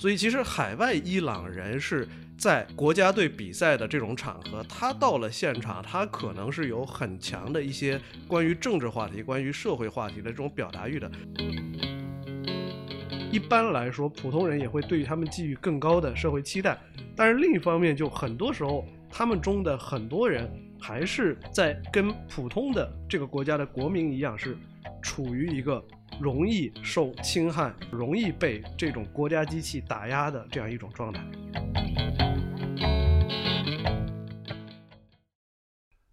所以其实海外伊朗人是在国家队比赛的这种场合，他到了现场，他可能是有很强的一些关于政治话题、关于社会话题的这种表达欲的。一般来说，普通人也会对他们寄予更高的社会期待，但是另一方面，就很多时候，他们中的很多人还是在跟普通的这个国家的国民一样，是处于一个。容易受侵害、容易被这种国家机器打压的这样一种状态。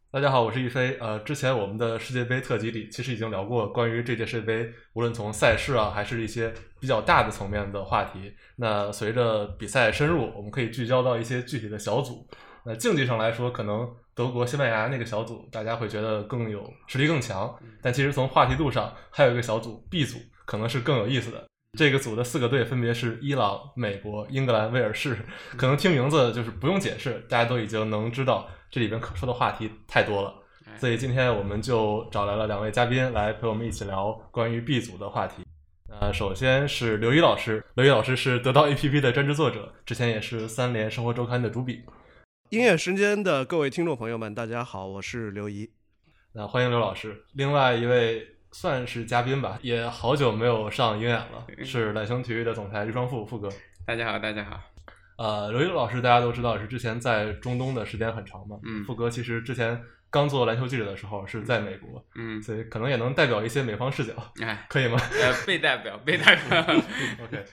大家好，我是一飞。呃，之前我们的世界杯特辑里，其实已经聊过关于这届世界杯，无论从赛事啊，还是一些比较大的层面的话题。那随着比赛深入，我们可以聚焦到一些具体的小组。那竞技上来说，可能。德国、西班牙那个小组，大家会觉得更有实力更强，但其实从话题度上，还有一个小组 B 组可能是更有意思的。这个组的四个队分别是伊朗、美国、英格兰、威尔士，可能听名字就是不用解释，大家都已经能知道这里边可说的话题太多了。所以今天我们就找来了两位嘉宾来陪我们一起聊关于 B 组的话题。呃，首先是刘怡老师，刘怡老师是得到 APP 的专职作者，之前也是三联生活周刊的主笔。音乐时间的各位听众朋友们，大家好，我是刘怡。那欢迎刘老师。另外一位算是嘉宾吧，也好久没有上鹰眼了，是揽星体育的总裁李双富富哥。大家好，大家好。呃，刘怡老师大家都知道是之前在中东的时间很长嘛。嗯。富哥其实之前刚做篮球记者的时候是在美国。嗯。所以可能也能代表一些美方视角。哎，可以吗？呃，被代表，被代表。OK。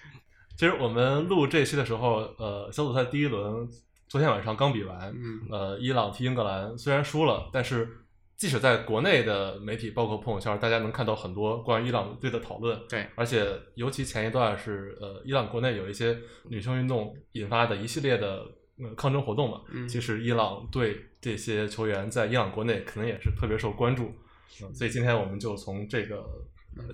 其实我们录这期的时候，呃，小组赛第一轮。昨天晚上刚比完，嗯呃，伊朗踢英格兰，虽然输了，但是即使在国内的媒体，包括朋友圈，大家能看到很多关于伊朗队的讨论。对，而且尤其前一段是，呃，伊朗国内有一些女性运动引发的一系列的抗争活动嘛。嗯，其实伊朗队这些球员在伊朗国内可能也是特别受关注。嗯所以今天我们就从这个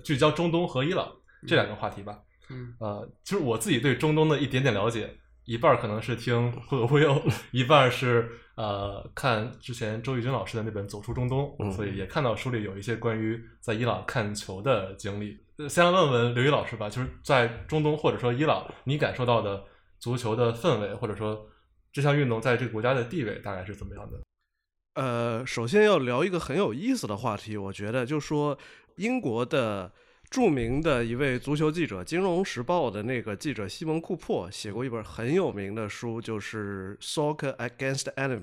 聚焦中东和伊朗这两个话题吧。嗯，呃，其实我自己对中东的一点点了解。一半可能是听忽悠忽悠，一半是呃看之前周轶君老师的那本《走出中东》，所以也看到书里有一些关于在伊朗看球的经历。先来问问刘宇老师吧，就是在中东或者说伊朗，你感受到的足球的氛围，或者说这项运动在这个国家的地位大概是怎么样的？呃，首先要聊一个很有意思的话题，我觉得就是说英国的。著名的一位足球记者，《金融时报》的那个记者西蒙·库珀写过一本很有名的书，就是《Soccer Against Enemy》。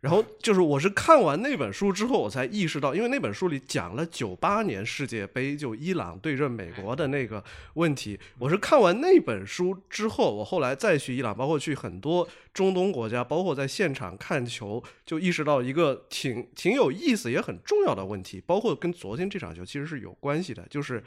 然后就是我是看完那本书之后，我才意识到，因为那本书里讲了九八年世界杯就伊朗对阵美国的那个问题。我是看完那本书之后，我后来再去伊朗，包括去很多中东国家，包括在现场看球，就意识到一个挺挺有意思也很重要的问题，包括跟昨天这场球其实是有关系的，就是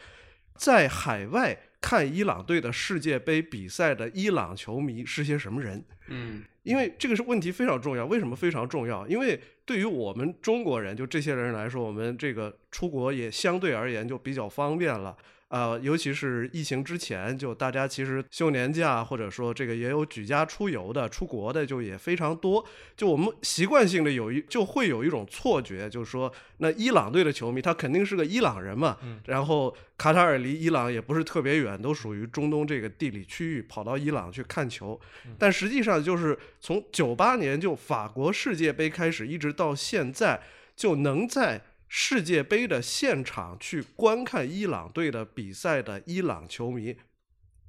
在海外看伊朗队的世界杯比赛的伊朗球迷是些什么人？嗯。因为这个是问题非常重要，为什么非常重要？因为对于我们中国人，就这些人来说，我们这个出国也相对而言就比较方便了。呃，尤其是疫情之前，就大家其实休年假，或者说这个也有举家出游的、出国的，就也非常多。就我们习惯性的有一就会有一种错觉，就是说，那伊朗队的球迷他肯定是个伊朗人嘛。然后卡塔尔离伊朗也不是特别远，都属于中东这个地理区域，跑到伊朗去看球。但实际上就是从九八年就法国世界杯开始，一直到现在，就能在。世界杯的现场去观看伊朗队的比赛的伊朗球迷，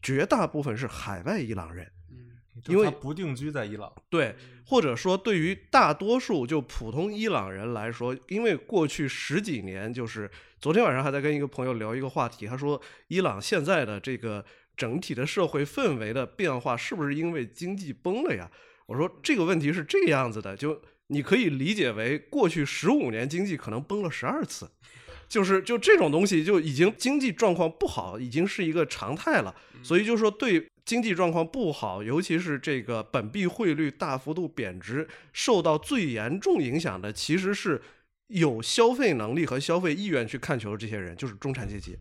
绝大部分是海外伊朗人，嗯，因为不定居在伊朗，对，或者说对于大多数就普通伊朗人来说，因为过去十几年，就是昨天晚上还在跟一个朋友聊一个话题，他说伊朗现在的这个整体的社会氛围的变化，是不是因为经济崩了呀？我说这个问题是这个样子的，就。你可以理解为过去十五年经济可能崩了十二次，就是就这种东西就已经经济状况不好，已经是一个常态了。所以就说对经济状况不好，尤其是这个本币汇率大幅度贬值，受到最严重影响的其实是有消费能力和消费意愿去看球的这些人，就是中产阶级。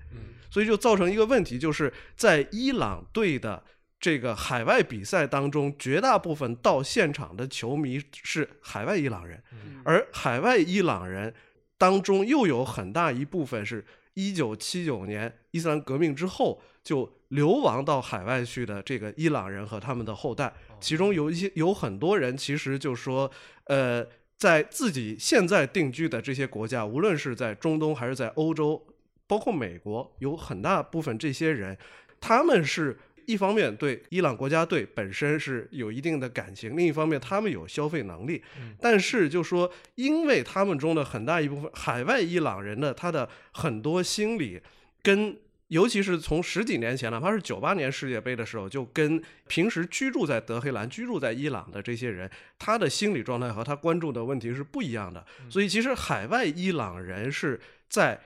所以就造成一个问题，就是在伊朗对的。这个海外比赛当中，绝大部分到现场的球迷是海外伊朗人，而海外伊朗人当中又有很大一部分是一九七九年伊斯兰革命之后就流亡到海外去的这个伊朗人和他们的后代，其中有一些有很多人其实就说，呃，在自己现在定居的这些国家，无论是在中东还是在欧洲，包括美国，有很大部分这些人，他们是。一方面对伊朗国家队本身是有一定的感情，另一方面他们有消费能力，但是就说因为他们中的很大一部分海外伊朗人的他的很多心理，跟尤其是从十几年前哪怕是九八年世界杯的时候，就跟平时居住在德黑兰、居住在伊朗的这些人，他的心理状态和他关注的问题是不一样的。所以其实海外伊朗人是在。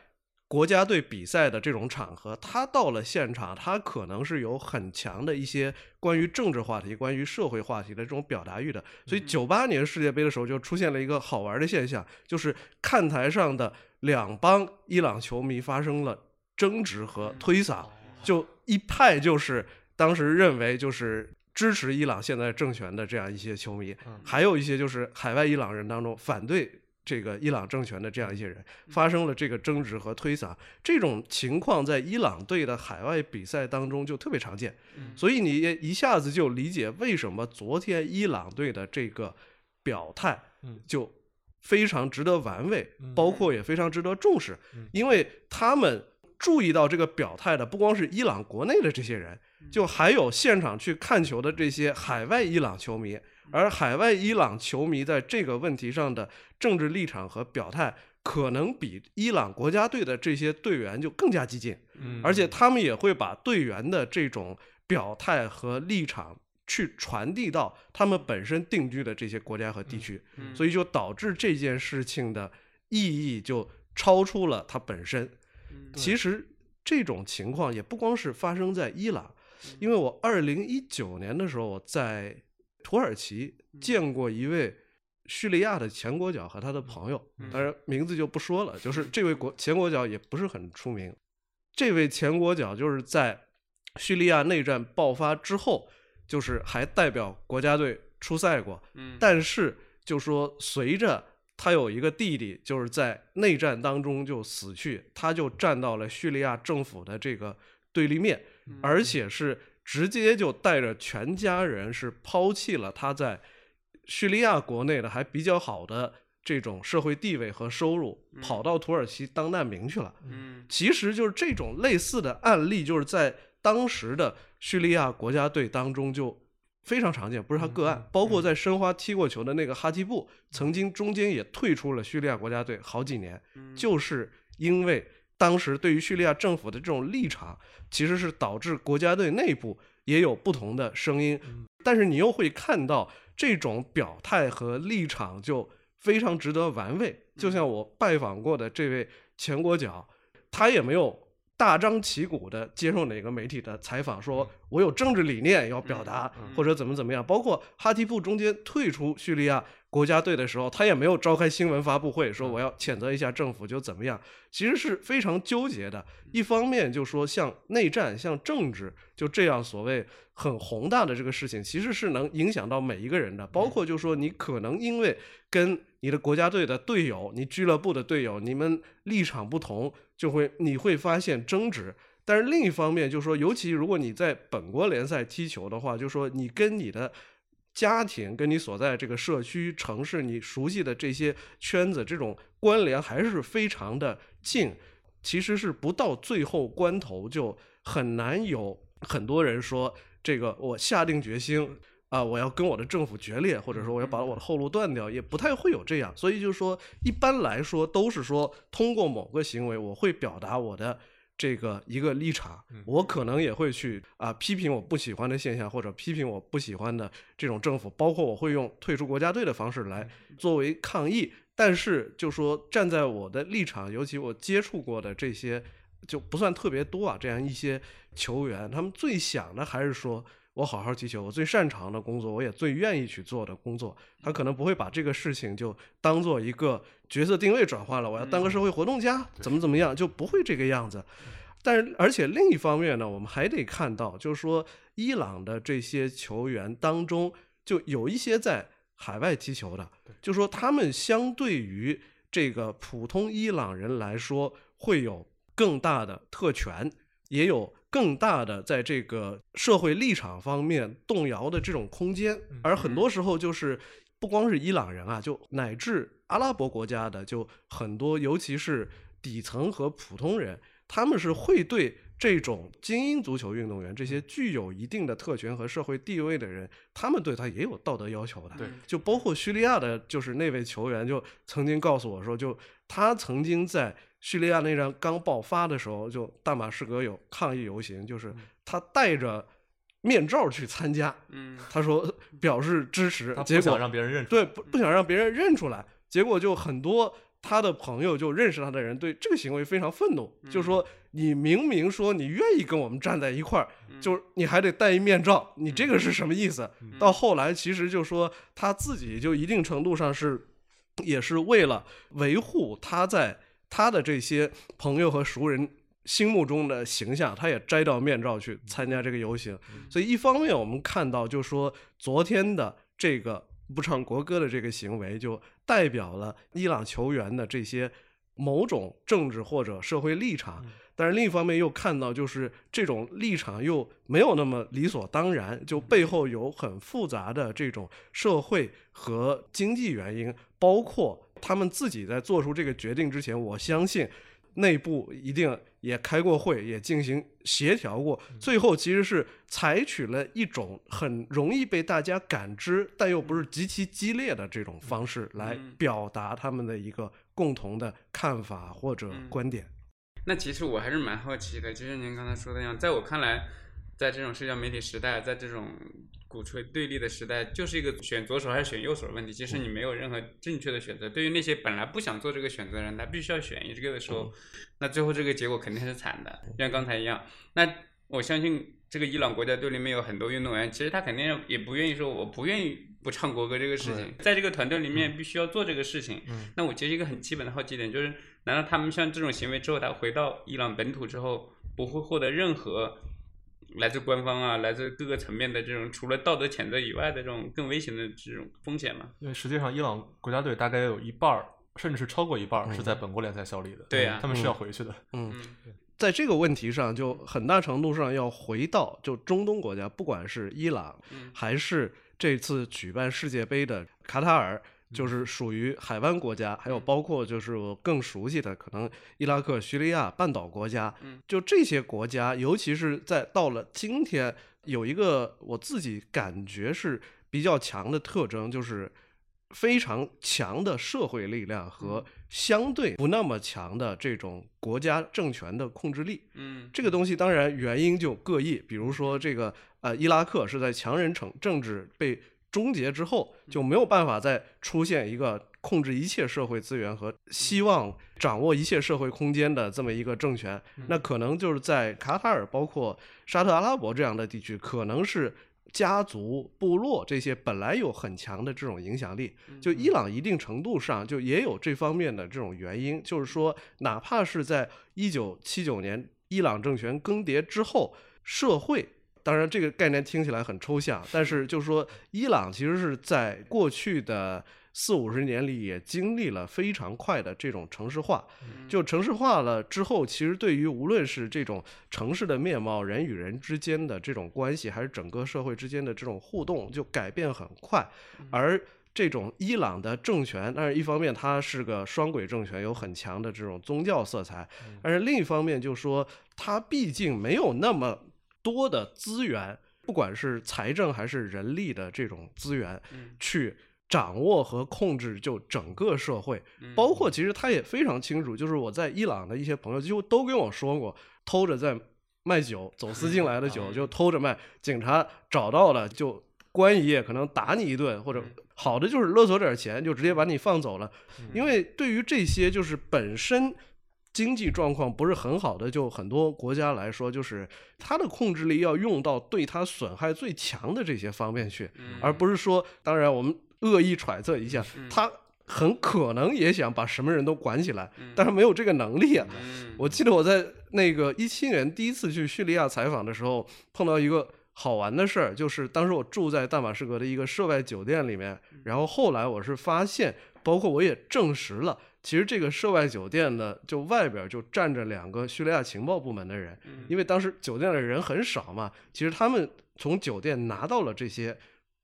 国家队比赛的这种场合，他到了现场，他可能是有很强的一些关于政治话题、关于社会话题的这种表达欲的。所以，九八年世界杯的时候就出现了一个好玩的现象，就是看台上的两帮伊朗球迷发生了争执和推搡，就一派就是当时认为就是支持伊朗现在政权的这样一些球迷，还有一些就是海外伊朗人当中反对。这个伊朗政权的这样一些人发生了这个争执和推搡，这种情况在伊朗队的海外比赛当中就特别常见，所以你也一下子就理解为什么昨天伊朗队的这个表态就非常值得玩味，包括也非常值得重视，因为他们注意到这个表态的不光是伊朗国内的这些人，就还有现场去看球的这些海外伊朗球迷。而海外伊朗球迷在这个问题上的政治立场和表态，可能比伊朗国家队的这些队员就更加激进，而且他们也会把队员的这种表态和立场去传递到他们本身定居的这些国家和地区，所以就导致这件事情的意义就超出了它本身。其实这种情况也不光是发生在伊朗，因为我二零一九年的时候我在。土耳其见过一位叙利亚的前国脚和他的朋友，当然名字就不说了。就是这位国前国脚也不是很出名。这位前国脚就是在叙利亚内战爆发之后，就是还代表国家队出赛过。但是就说随着他有一个弟弟，就是在内战当中就死去，他就站到了叙利亚政府的这个对立面，而且是。直接就带着全家人是抛弃了他在叙利亚国内的还比较好的这种社会地位和收入，跑到土耳其当难民去了。嗯，其实就是这种类似的案例，就是在当时的叙利亚国家队当中就非常常见，不是他个案。包括在申花踢过球的那个哈基布，曾经中间也退出了叙利亚国家队好几年，就是因为。当时对于叙利亚政府的这种立场，其实是导致国家队内部也有不同的声音。但是你又会看到这种表态和立场就非常值得玩味。就像我拜访过的这位前国脚，他也没有大张旗鼓的接受哪个媒体的采访，说我有政治理念要表达或者怎么怎么样。包括哈提布中间退出叙利亚。国家队的时候，他也没有召开新闻发布会说我要谴责一下政府就怎么样，其实是非常纠结的。一方面就说像内战、像政治，就这样所谓很宏大的这个事情，其实是能影响到每一个人的。包括就说你可能因为跟你的国家队的队友、你俱乐部的队友，你们立场不同，就会你会发现争执。但是另一方面就说，尤其如果你在本国联赛踢球的话，就说你跟你的。家庭跟你所在这个社区、城市，你熟悉的这些圈子，这种关联还是非常的近。其实是不到最后关头，就很难有很多人说这个我下定决心啊，我要跟我的政府决裂，或者说我要把我的后路断掉，也不太会有这样。所以就是说，一般来说都是说通过某个行为，我会表达我的。这个一个立场，我可能也会去啊批评我不喜欢的现象，或者批评我不喜欢的这种政府，包括我会用退出国家队的方式来作为抗议。但是就说站在我的立场，尤其我接触过的这些就不算特别多啊，这样一些球员，他们最想的还是说。我好好踢球，我最擅长的工作，我也最愿意去做的工作，他可能不会把这个事情就当做一个角色定位转换了。我要当个社会活动家，怎么怎么样，就不会这个样子。但是，而且另一方面呢，我们还得看到，就是说，伊朗的这些球员当中，就有一些在海外踢球的，就说他们相对于这个普通伊朗人来说，会有更大的特权，也有。更大的在这个社会立场方面动摇的这种空间，而很多时候就是不光是伊朗人啊，就乃至阿拉伯国家的，就很多，尤其是底层和普通人，他们是会对这种精英足球运动员这些具有一定的特权和社会地位的人，他们对他也有道德要求的。对，就包括叙利亚的，就是那位球员就曾经告诉我说，就他曾经在。叙利亚内战刚爆发的时候，就大马士革有抗议游行，就是他戴着面罩去参加。嗯，他说表示支持，结果让别人认对不不想让别人认出来，结果就很多他的朋友就认识他的人对这个行为非常愤怒，就说你明明说你愿意跟我们站在一块儿，就是你还得戴一面罩，你这个是什么意思？到后来其实就说他自己就一定程度上是也是为了维护他在。他的这些朋友和熟人心目中的形象，他也摘掉面罩去参加这个游行。所以一方面我们看到，就说昨天的这个不唱国歌的这个行为，就代表了伊朗球员的这些某种政治或者社会立场。但是另一方面又看到，就是这种立场又没有那么理所当然，就背后有很复杂的这种社会和经济原因，包括。他们自己在做出这个决定之前，我相信内部一定也开过会，也进行协调过。最后其实是采取了一种很容易被大家感知，但又不是极其激烈的这种方式来表达他们的一个共同的看法或者观点。那其实我还是蛮好奇的，就像您刚才说的样，在我看来，在这种社交媒体时代，在这种。鼓吹对立的时代，就是一个选左手还是选右手的问题。其实你没有任何正确的选择。对于那些本来不想做这个选择的人，他必须要选一个的时候，那最后这个结果肯定是惨的，像刚才一样。那我相信这个伊朗国家队里面有很多运动员，其实他肯定也不愿意说我不愿意不唱国歌这个事情，在这个团队里面必须要做这个事情。那我其实一个很基本的好奇点就是，难道他们像这种行为之后，他回到伊朗本土之后，不会获得任何？来自官方啊，来自各个层面的这种除了道德谴责以外的这种更危险的这种风险嘛？因为实际上，伊朗国家队大概有一半儿，甚至是超过一半儿是在本国联赛效力的。对呀，他们是要回去的。嗯，在这个问题上，就很大程度上要回到就中东国家，不管是伊朗，还是这次举办世界杯的卡塔尔。就是属于海湾国家，还有包括就是我更熟悉的可能伊拉克、叙利亚半岛国家，就这些国家，尤其是在到了今天，有一个我自己感觉是比较强的特征，就是非常强的社会力量和相对不那么强的这种国家政权的控制力。嗯，这个东西当然原因就各异，比如说这个呃伊拉克是在强人政政治被。终结之后就没有办法再出现一个控制一切社会资源和希望掌握一切社会空间的这么一个政权，那可能就是在卡塔尔、包括沙特阿拉伯这样的地区，可能是家族、部落这些本来有很强的这种影响力。就伊朗一定程度上就也有这方面的这种原因，就是说，哪怕是在一九七九年伊朗政权更迭之后，社会。当然，这个概念听起来很抽象，但是就是说，伊朗其实是在过去的四五十年里也经历了非常快的这种城市化。就城市化了之后，其实对于无论是这种城市的面貌、人与人之间的这种关系，还是整个社会之间的这种互动，就改变很快。而这种伊朗的政权，但是一方面它是个双轨政权，有很强的这种宗教色彩；但是另一方面，就说它毕竟没有那么。多的资源，不管是财政还是人力的这种资源，去掌握和控制就整个社会，包括其实他也非常清楚，就是我在伊朗的一些朋友几乎都跟我说过，偷着在卖酒，走私进来的酒 就偷着卖，警察找到了就关一夜，可能打你一顿，或者好的就是勒索点钱，就直接把你放走了。因为对于这些就是本身。经济状况不是很好的，就很多国家来说，就是它的控制力要用到对它损害最强的这些方面去，而不是说，当然我们恶意揣测一下，他很可能也想把什么人都管起来，但是没有这个能力啊。我记得我在那个一七年第一次去叙利亚采访的时候，碰到一个好玩的事儿，就是当时我住在大马士革的一个涉外酒店里面，然后后来我是发现，包括我也证实了。其实这个涉外酒店呢，就外边就站着两个叙利亚情报部门的人，嗯。因为当时酒店的人很少嘛，其实他们从酒店拿到了这些，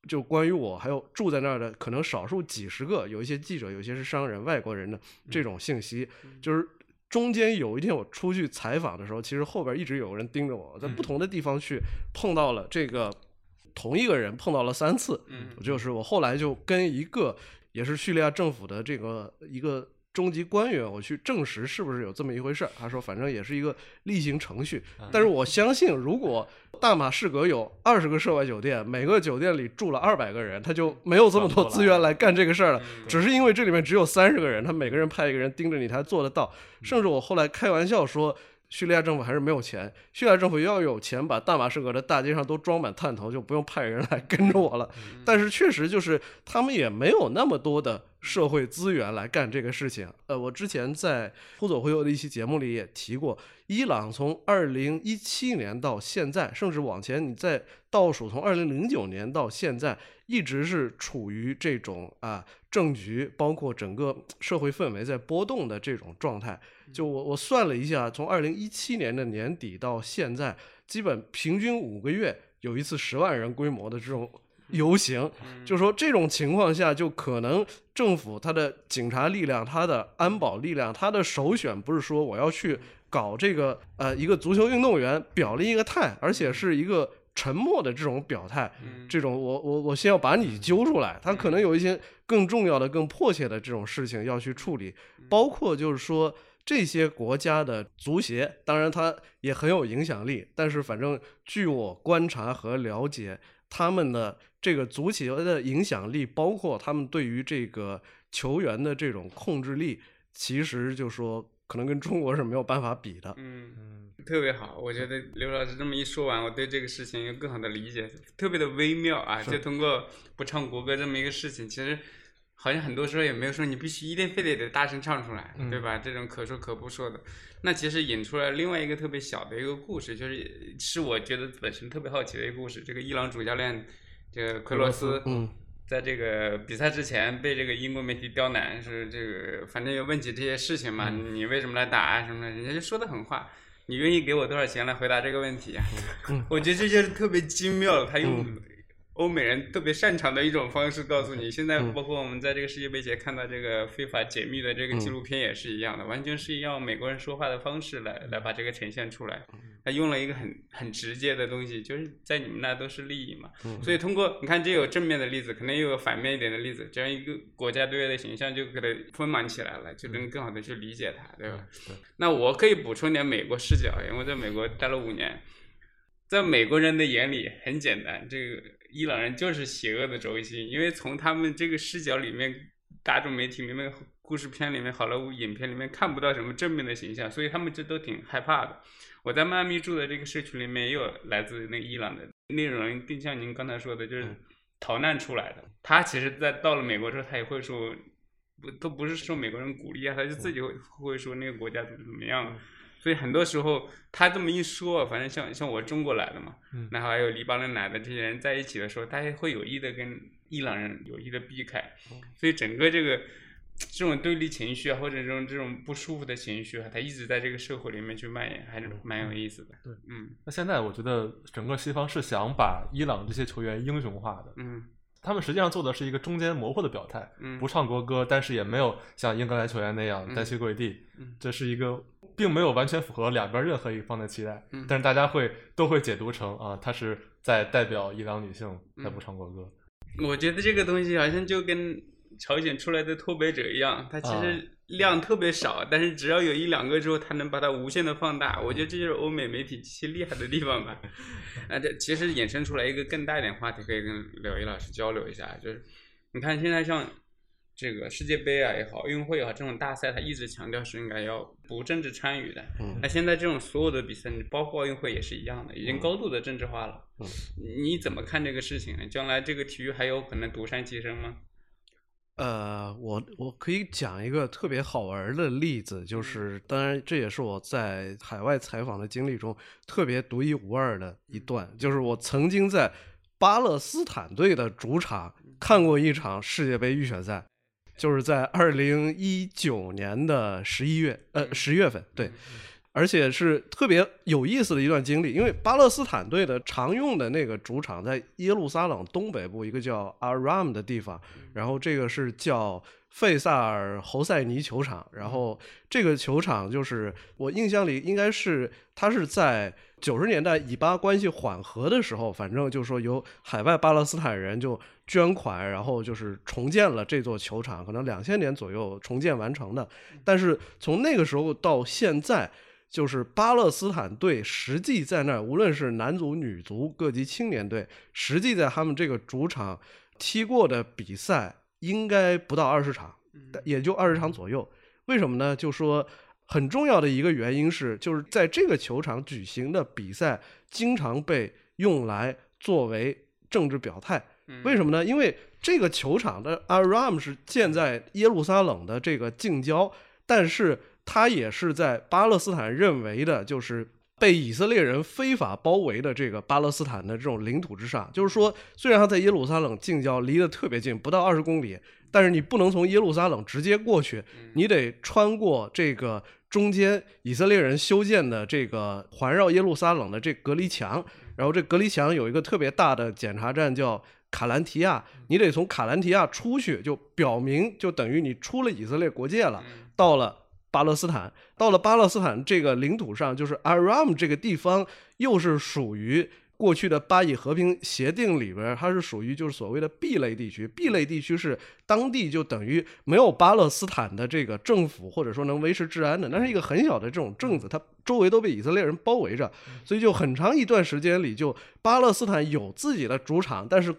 就关于我还有住在那儿的可能少数几十个，有一些记者，有一些是商人、外国人的这种信息，就。是中间有一天我出去采访的时候，其实后边一直有人盯着我，在不。同的地方去碰到了这个同一个人，碰到了三次，嗯就是我后来就跟一个也是叙利亚政府的这个一个中级官员，我去证实是不是有这么一回事儿。他说，反正也是一个例行程序。但是我相信，如果大马士革有二十个涉外酒店，每个酒店里住了二百个人，他就没有这么多资源来干这个事儿了。嗯只是因为这里面只有三十个人，他每个人派一个人盯着你，他做得到。甚至我后来开玩笑说。叙利亚政府还是没有钱，叙利亚政府要有钱，把大马士革的大街上都装满探头，就不用派人来跟着我了。但是确实就是他们也没有那么多的社会资源来干这个事情。呃，我之前在忽左忽右的一期节目里也提过，伊朗从二零一七年到现在，甚至往前你再倒数，从二零零九年到现在，一直是处于这种啊政局，包括整个社会氛围在波动的这种状态。就我我算了一下，从二零一七年的年底到现在，基本平均五个月有一次十万人规模的这种游行。就说这种情况下，就可能政府它的警察力量、它的安保力量、它的首选不是说我要去搞这个呃一个足球运动员表了一个态，而且是一个沉默的这种表态。嗯。这种我我我先要把你揪出来，他可能有一些更重要的、更迫切的这种事情要去处理，包括就是说这些国家的足协，当然他也很有影响力，但是反正据我观察和了解，他们的这个足协的影响力，包括他们对于这个球员的这种控制力，其实就说可能跟中国是没有办法比的。嗯，嗯特别好，我觉得刘老师这么一说完，我对这个事情有更好的理解，特别的微妙啊！就通过不唱国歌这么一个事情，其实好像很多时候也没有说你必须一定非得得大声唱出来，对吧？这种可说可不说的，那其实引出来另外一个特别小的一个故事，就是是我觉得本身特别好奇的一个故事。这个伊朗主教练这个奎罗斯，嗯在这个比赛之前被这个英国媒体刁难，是这个反正有问起这些事情嘛，你为什么来打啊什么的，人家就说的很话，你愿意给我多少钱来回答这个问题啊？我觉得这就是特别精妙的，他用欧美人特别擅长的一种方式告诉你。现在包括我们在这个世界杯前看到这个非法解密的这个纪录片也是一样的，完全是要美国人说话的方式来来把这个呈现出来。他用了一个很很直接的东西，就是在你们那都是利益嘛。所以通过你看，这有正面的例子，可能又有反面一点的例子，这样一个国家队的形象就给它丰满起来了，就能更好的去理解它，对吧？对那我可以补充点美国视角，因为在美国待了五年，在美国人的眼里很简单，这个伊朗人就是邪恶的轴心，因为从他们这个视角里面，大众媒体里面、故事片里面、好莱坞影片里面看不到什么正面的形象，所以他们这都挺害怕的。我在迈阿密住的这个社区里面也有来自那个伊朗的那种人，更像您刚才说的，就是逃难出来的。他其实，在到了美国之后，他也会说，不都不是受美国人鼓励啊，他就自己会会说那个国家怎么怎么样。所以很多时候他这么一说，反正像像我中国来的嘛，然后还有黎巴嫩来的这些人在一起的时候，他也会有意的跟伊朗人有意的避开，所以整个这个这种对立情绪啊，或者这种这种不舒服的情绪啊，它一直在这个社会里面去蔓延，还是蛮有意思的。对，嗯。那现在我觉得整个西方是想把伊朗这些球员英雄化的，嗯。他们实际上做的是一个中间模糊的表态，嗯，不唱国歌，但是也没有像英格兰球员那样嗯。单膝跪地，嗯。这是一个并没有完全符合两边任何一方的期待，嗯。但是大家会都会解读成啊，他是在代表伊朗女性在嗯。不唱国歌，我觉得这个东西好像就跟朝鲜出来的脱北者一样，它其实量特别少，但是只要有一两个之后，它能把它无限的放大。我觉得这就是欧美媒体极其厉害的地方吧。啊，这其实衍生出来一个更大一点话题，可以跟柳毅老师交流一下，就是你看现在像这个世界杯啊也好，奥运会也好，这种大赛，它一直强调是应该要不政治参与的。嗯那现在这种所有的比赛，包括奥运会也是一样的，已经高度的政治化了。嗯你怎么看这个事情呢？将来这个体育还有可能独善其身吗？呃，我我可以讲一个特别好玩的例子，就是当然这也是我在海外采访的经历中特别独一无二的一段，就是我曾经在巴勒斯坦队的主场看过一场世界杯预选赛，就是在二零一九年的十一月，呃，十月份，对。而且是特别有意思的一段经历，因为巴勒斯坦队的常用的那个主场在耶路撒冷东北部一个叫阿拉姆的地方，然后这个是叫费萨尔侯赛尼球场，然后这个球场就是我印象里应该是它是在九十年代以巴关系缓和的时候，反正就是说由海外巴勒斯坦人就捐款，然后就是重建了这座球场，可能两千年左右重建完成的，但是从那个时候到现在。就是巴勒斯坦队实际在那儿，无论是男足、女足、各级青年队，实际在他们这个主场踢过的比赛应该不到二十场，也就二十场左右。为什么呢？就说很重要的一个原因是，就是在这个球场举行的比赛经常被用来作为政治表态。为什么呢？因为这个球场的阿拉姆是建在耶路撒冷的这个近郊，但是。它也是在巴勒斯坦认为的，就是被以色列人非法包围的这个巴勒斯坦的这种领土之上。就是说，虽然他在耶路撒冷近郊，离得特别近，不到二十公里，但是你不能从耶路撒冷直接过去，你得穿过这个中间以色列人修建的这个环绕耶路撒冷的这隔离墙。然后这隔离墙有一个特别大的检查站，叫卡兰提亚，你得从卡兰提亚出去，就表明就等于你出了以色列国界了，到了。巴勒斯坦到了巴勒斯坦这个领土上，就是阿拉姆这个地方，又是属于过去的巴以和平协定里边，它是属于就是所谓的 B 类地区。B 类地区是当地就等于没有巴勒斯坦的这个政府，或者说能维持治安的，那是一个很小的这种镇子，它周围都被以色列人包围着，所以就很长一段时间里，就巴勒斯坦有自己的主场，但是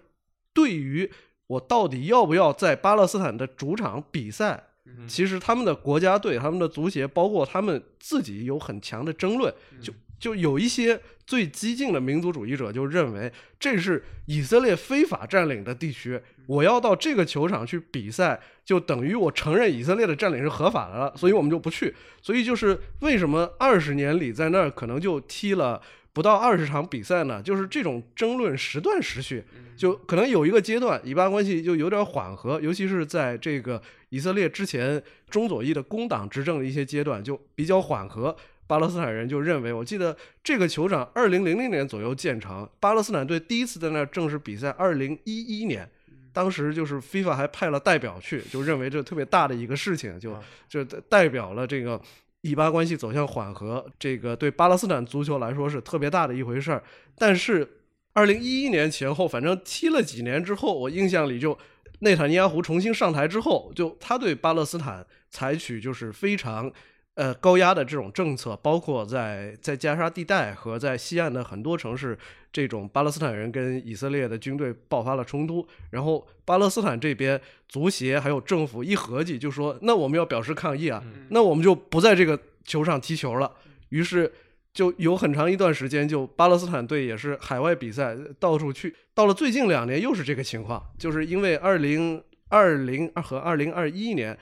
对于我到底要不要在巴勒斯坦的主场比赛？其实他们的国家队、他们的足协，包括他们自己有很强的争论。就就有一些最激进的民族主义者就认为，这是以色列非法占领的地区，我要到这个球场去比赛，就等于我承认以色列的占领是合法的了，所以我们就不去。所以就是为什么二十年里在那儿可能就踢了。不到二十场比赛呢，就是这种争论时断时续，就可能有一个阶段，以巴关系就有点缓和，尤其是在这个以色列之前中左翼的工党执政的一些阶段，就比较缓和。巴勒斯坦人就认为，我记得这个球场二零零零年左右建成，巴勒斯坦队第一次在那儿正式比赛，二零一一年，当时就是 FIFA 还派了代表去，就认为这特别大的一个事情，就就代表了这个。以巴关系走向缓和，这个对巴勒斯坦足球来说是特别大的一回事儿。但是，二零一一年前后，反正踢了几年之后，我印象里就内塔尼亚胡重新上台之后，就他对巴勒斯坦采取就是非常。呃，高压的这种政策，包括在在加沙地带和在西岸的很多城市，这种巴勒斯坦人跟以色列的军队爆发了冲突，然后巴勒斯坦这边足协还有政府一合计，就说那我们要表示抗议啊，那我们就不在这个球场踢球了。于是就有很长一段时间，就巴勒斯坦队也是海外比赛到处去。到了最近两年又是这个情况，就是因为二零二零和二零二一年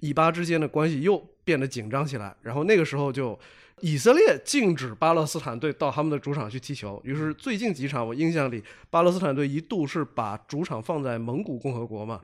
以巴之间的关系又。变得紧张起来，然后那个时候就以色列禁止巴勒斯坦队到他们的主场去踢球。于是最近几场我印象里，巴勒斯坦队一度是把主场放在蒙古共和国嘛。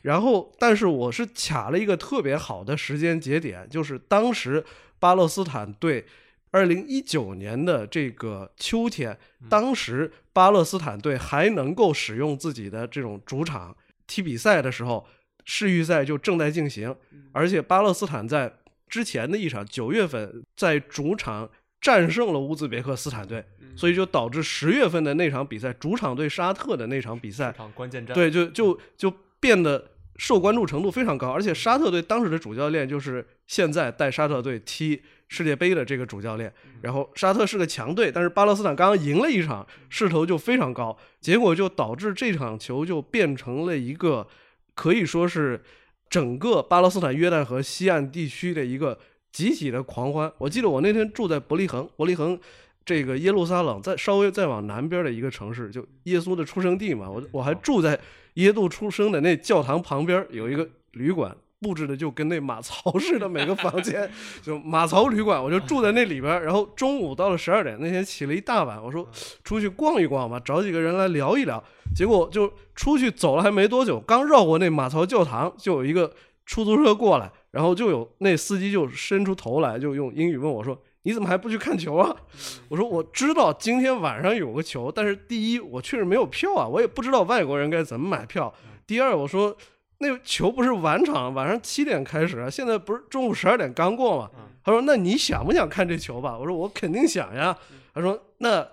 然后，但是我是卡了一个特别好的时间节点，就是当时巴勒斯坦队二零一九年的这个秋天，当时巴勒斯坦队还能够使用自己的这种主场踢比赛的时候，世预赛就正在进行，而且巴勒斯坦在之前的一场九月份在主场战胜了乌兹别克斯坦队，所以就导致十月份的那场比赛主场对沙特的那场比赛，关键战，对，就就就变得受关注程度非常高。而且沙特队当时的主教练就是现在带沙特队踢世界杯的这个主教练。然后沙特是个强队，但是巴勒斯坦刚刚赢了一场，势头就非常高，结果就导致这场球就变成了一个可以说是。整个巴勒斯坦约旦河西岸地区的一个集体的狂欢。我记得我那天住在伯利恒，伯利恒这个耶路撒冷再稍微再往南边的一个城市，就耶稣的出生地嘛。我我还住在耶稣出生的那教堂旁边有一个旅馆，布置的就跟那马槽似的，每个房 间就马槽旅馆，我就住在那里边儿。然后中午到了十二点，那天起了一大晚，我说出去逛一逛吧，找几个人来聊一聊。结果就出去走了还没多久，刚绕过那马槽教堂，就有一个出租车过来，然后就有那司机就伸出头来，就用英语问我说。你怎么还不去看球啊？我说我知道今天晚上有个球，但是第一我确实没有票啊，我也不知道外国人该怎么买票。第二我说那球不是晚场，晚上七点开始啊，现在不是中午十二点刚过吗？他说那你想不想看这球吧？我说我肯定想呀。他说那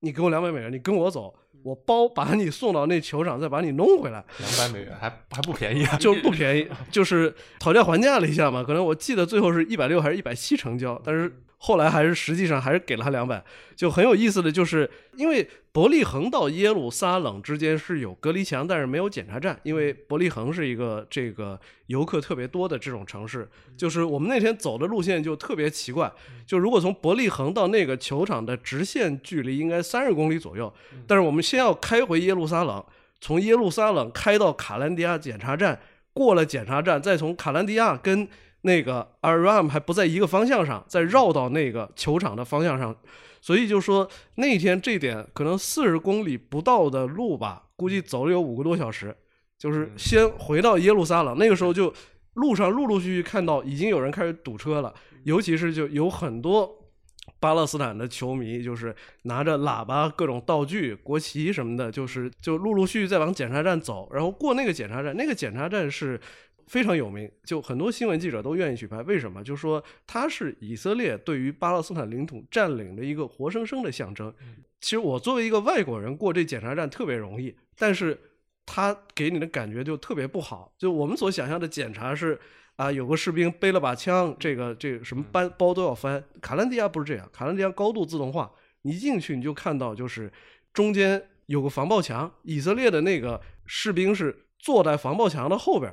你给我两百美元，你跟我走，我包把你送到那球场，再把你弄回来。两百美元还还不便宜啊？就是不便宜，就是讨价还价了一下嘛，可能我记得最后是一百六还是一百七成交，但是。后来还是实际上还是给了他两百，就很有意思的就是，因为伯利恒到耶路撒冷之间是有隔离墙，但是没有检查站，因为伯利恒是一个这个游客特别多的这种城市。就是我们那天走的路线就特别奇怪，就如果从伯利恒到那个球场的直线距离应该三十公里左右，但是我们先要开回耶路撒冷，从耶路撒冷开到卡兰迪亚检查站，过了检查站，再从卡兰迪亚跟。那个 Aram 还不在一个方向上，再绕到那个球场的方向上，所以就说那天这点可能四十公里不到的路吧，估计走了有五个多小时，就是先回到耶路撒冷。那个时候就路上陆陆续续看到已经有人开始堵车了，尤其是就有很多巴勒斯坦的球迷，就是拿着喇叭、各种道具、国旗什么的，就是就陆陆续续在往检查站走，然后过那个检查站，那个检查站是。非常有名，就很多新闻记者都愿意去拍。为什么？就说它是以色列对于巴勒斯坦领土占领的一个活生生的象征。其实我作为一个外国人过这检查站特别容易，但是它给你的感觉就特别不好。就我们所想象的检查是啊，有个士兵背了把枪，这个这个什么搬包都要翻。卡兰迪亚不是这样，卡兰迪亚高度自动化，你一进去你就看到就是中间有个防爆墙，以色列的那个士兵是坐在防爆墙的后边。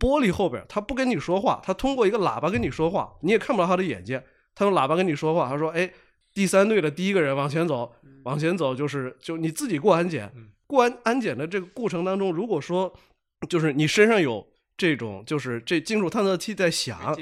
玻璃后边，他不跟你说话，他通过一个喇叭跟你说话，你也看不到他的眼睛。他用喇叭跟你说话，他说：“哎，第三队的第一个人往前走，往前走，就是就你自己过安检。过完安检的这个过程当中，如果说就是你身上有这种就是这金属探测器在响，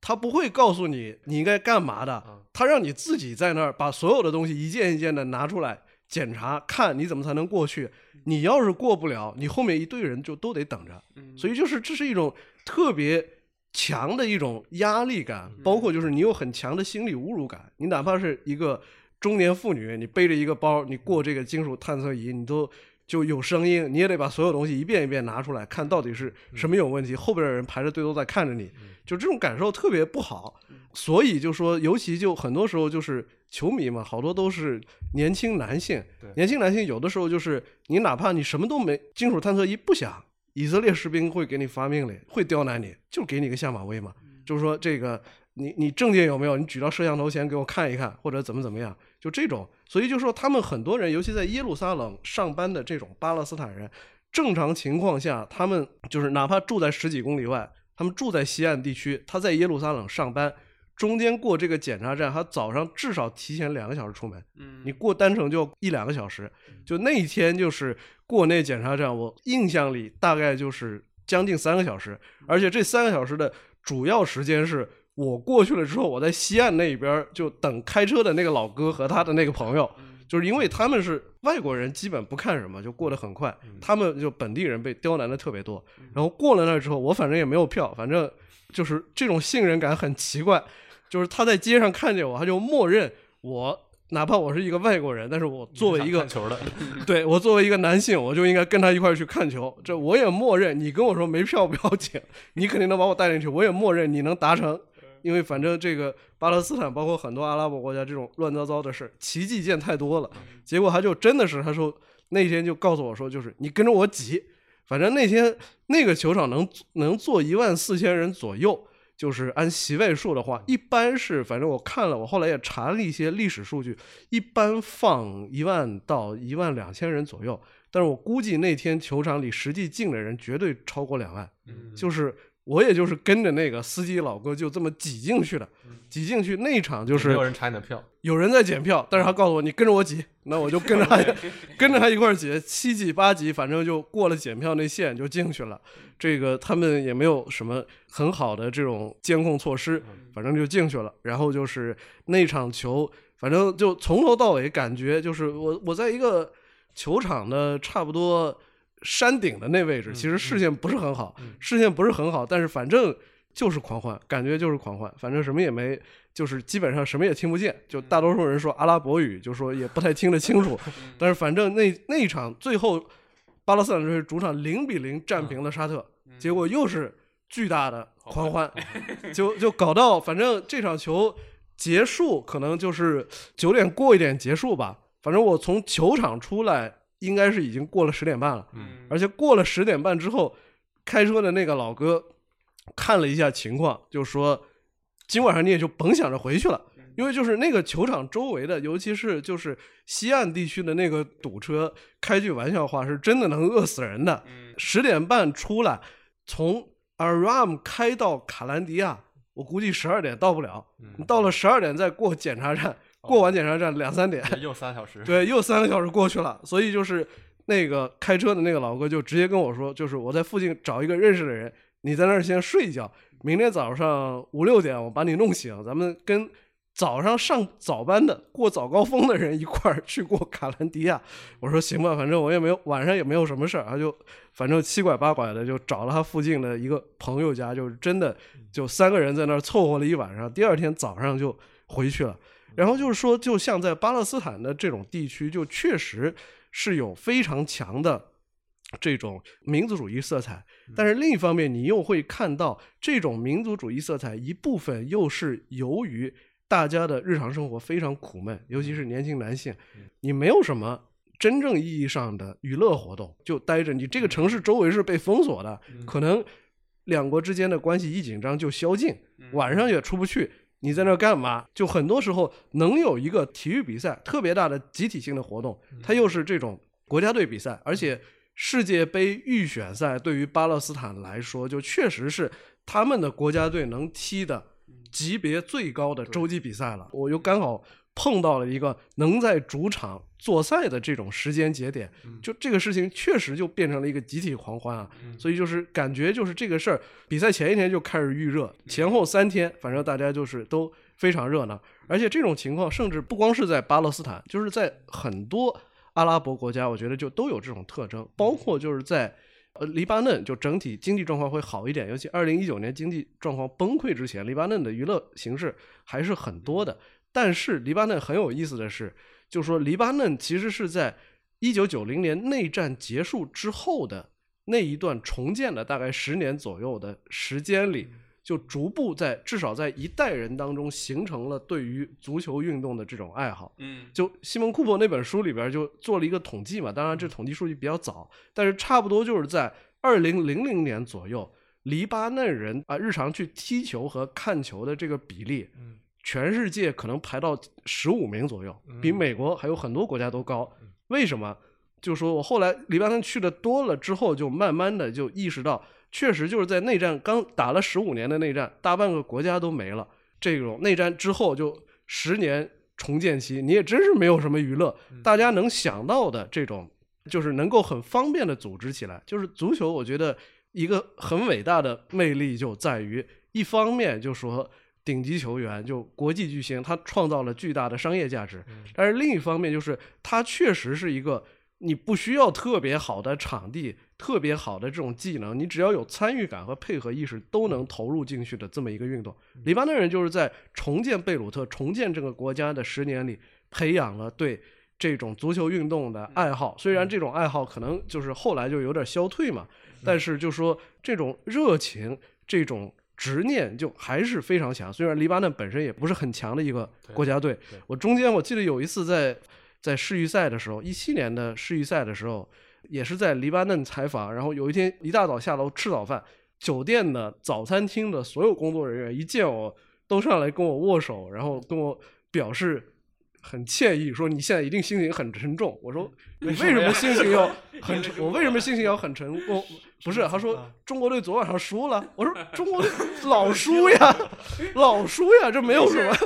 他不会告诉你你应该干嘛的，他让你自己在那儿把所有的东西一件一件的拿出来检查，看你怎么才能过去。”你要是过不了，你后面一堆人就都得等着，所以就是这是一种特别强的一种压力感，包括就是你有很强的心理侮辱感。你哪怕是一个中年妇女，你背着一个包，你过这个金属探测仪，你都就有声音，你也得把所有东西一遍一遍拿出来看，到底是什么有问题。后边的人排着队都在看着你，就这种感受特别不好。所以就说，尤其就很多时候就是。球迷嘛，好多都是年轻男性。年轻男性有的时候就是你哪怕你什么都没，金属探测仪不响，以色列士兵会给你发命令，会刁难你，就给你个下马威嘛。就是说这个你你证件有没有？你举到摄像头前给我看一看，或者怎么怎么样，就这种。所以就说他们很多人，尤其在耶路撒冷上班的这种巴勒斯坦人，正常情况下，他们就是哪怕住在十几公里外，他们住在西岸地区，他在耶路撒冷上班。中间过这个检查站，他早上至少提前两个小时出门。嗯，你过单程就一两个小时。就那一天就是过那检查站，我印象里大概就是将近三个小时。而且这三个小时的主要时间是我过去了之后，我在西岸那边就等开车的那个老哥和他的那个朋友，就是因为他们是外国人，基本不看什么，就过得很快。他们就本地人被刁难的特别多。然后过了那之后，我反正也没有票，反正就是这种信任感很奇怪。就是他在街上看见我，他就默认我，哪怕我是一个外国人，但是我作为一个球的，对我作为一个男性，我就应该跟他一块去看球。这我也默认。你跟我说没票不要紧，你肯定能把我带进去。我也默认你能达成，因为反正这个巴勒斯坦包括很多阿拉伯国家这种乱糟糟的事，奇迹见太多了。结果他就真的是他说那天就告诉我说，就是你跟着我挤，反正那天那个球场能能坐一万四千人左右。就是按席位数的话，一般是，反正我看了，我后来也查了一些历史数据，一般放一万到一万两千人左右。但是我估计那天球场里实际进的人绝对超过两万。就是我也就是跟着那个司机老哥就这么挤进去的，挤进去那场就是没有人查你的票，有人在检票，但是他告诉我你跟着我挤，那我就跟着他 跟着他一块儿挤，七挤八挤，反正就过了检票那线就进去了。这个他们也没有什么很好的这种监控措施，反正就进去了。然后就是那场球，反正就从头到尾感觉就是我我在一个球场的差不多山顶的那位置，其实视线不是很好，视线不是很好，但是反正就是狂欢，感觉就是狂欢，反正什么也没，就是基本上什么也听不见，就大多数人说阿拉伯语，就说也不太听得清楚，但是反正那那一场最后巴勒斯坦队主场零比零战平了沙特，结果又是巨大的狂欢，就就搞到反正这场球结束可能就是九点过一点结束吧，反正我从球场出来应该是已经过了十点半了。嗯。而且过了十点半之后，开车的那个老哥看了一下情况，就说今晚上你也就甭想着回去了，因为就是那个球场周围的，尤其是就是西岸地区的那个堵车，开句玩笑话是真的能饿死人的。嗯。十点半出来，从 Aram 开到卡兰迪亚，我估计十二点到不了，你到了十二点再过检查站，过完检查站两三点，又三小时，对，又三个小时过去了，所以就是那个开车的那个老哥就直接跟我说，就是我在附近找一个认识的人，你在那儿先睡一觉，明天早上五六点我把你弄醒，咱们跟早上上早班的过早高峰的人一块儿去过卡兰迪亚。我说行吧，反正我也没有晚上也没有什么事儿，他就反正七拐八拐的就找了他附近的一个朋友家，就是真的就三个人在那儿凑合了一晚上，第二天早上就回去了。然后就是说，就像在巴勒斯坦的这种地区，就确实是有非常强的这种民族主义色彩，但是另一方面，你又会看到这种民族主义色彩一部分又是由于大家的日常生活非常苦闷，尤其是年轻男性，你没有什么。真正意义上的娱乐活动，就待着。你这个城市周围是被封锁的，可能两国之间的关系一紧张就宵禁，晚上也出不去。你在那儿干嘛？就很多时候能有一个体育比赛，特别大的集体性的活动，它又是这种国家队比赛，而且世界杯预选赛对于巴勒斯坦来说，就确实是他们的国家队能踢的级别最高的洲际比赛了。我又刚好碰到了一个能在主场作赛的这种时间节点，就这个事情确实就变成了一个集体狂欢啊。所以就是感觉就是这个事儿，比赛前一天就开始预热，前后三天，反正大家就是都非常热闹。而且这种情况甚至不光是在巴勒斯坦，就是在很多阿拉伯国家，我觉得就都有这种特征，包括就是在。呃，黎巴嫩就整体经济状况会好一点，尤其二零一九年经济状况崩溃之前，黎巴嫩的娱乐形式还是很多的。但是黎巴嫩很有意思的是，就说黎巴嫩其实是在一九九零年内战结束之后的那一段重建的大概十年左右的时间里，就逐步在至少在一代人当中形成了对于足球运动的这种爱好。嗯。就西蒙库珀那本书里边就做了一个统计嘛，当然这统计数据比较早，但是差不多就是在二零零零年左右，黎巴嫩人啊日常去踢球和看球的这个比例，全世界可能排到十五名左右，比美国还有很多国家都高。为什么？就说我后来黎巴嫩去的多了之后，就慢慢的就意识到，确实就是在内战刚打了十五年的内战，大半个国家都没了。这种内战之后就十年重建期，你也真是没有什么娱乐，大家能想到的这种，就是能够很方便的组织起来。就是足球，我觉得一个很伟大的魅力就在于，一方面就说顶级球员就国际巨星，他创造了巨大的商业价值，但是另一方面就是他确实是一个。你不需要特别好的场地、特别好的这种技能，你只要有参与感和配合意识，都能投入进去的这么一个运动。黎巴嫩人就是在重建贝鲁特、重建这个国家的十年里，培养了对这种足球运动的爱好。虽然这种爱好可能就是后来就有点消退嘛，但是就说这种热情、这种执念就还是非常强。虽然黎巴嫩本身也不是很强的一个国家队，我中间我记得有一次在。在世预赛的时候，一七年的世预赛的时候，也是在黎巴嫩采访。然后有一天一大早下楼吃早饭，酒店的早餐厅的所有工作人员一见我，都上来跟我握手，然后跟我表示很惬意，说你现在一定心情很沉重。我说你为什么心情要 很沉？我为什么心情要很沉？我不是，他说啊中国队昨晚上输了。我说中国队 老输呀，老输呀，这没有什么。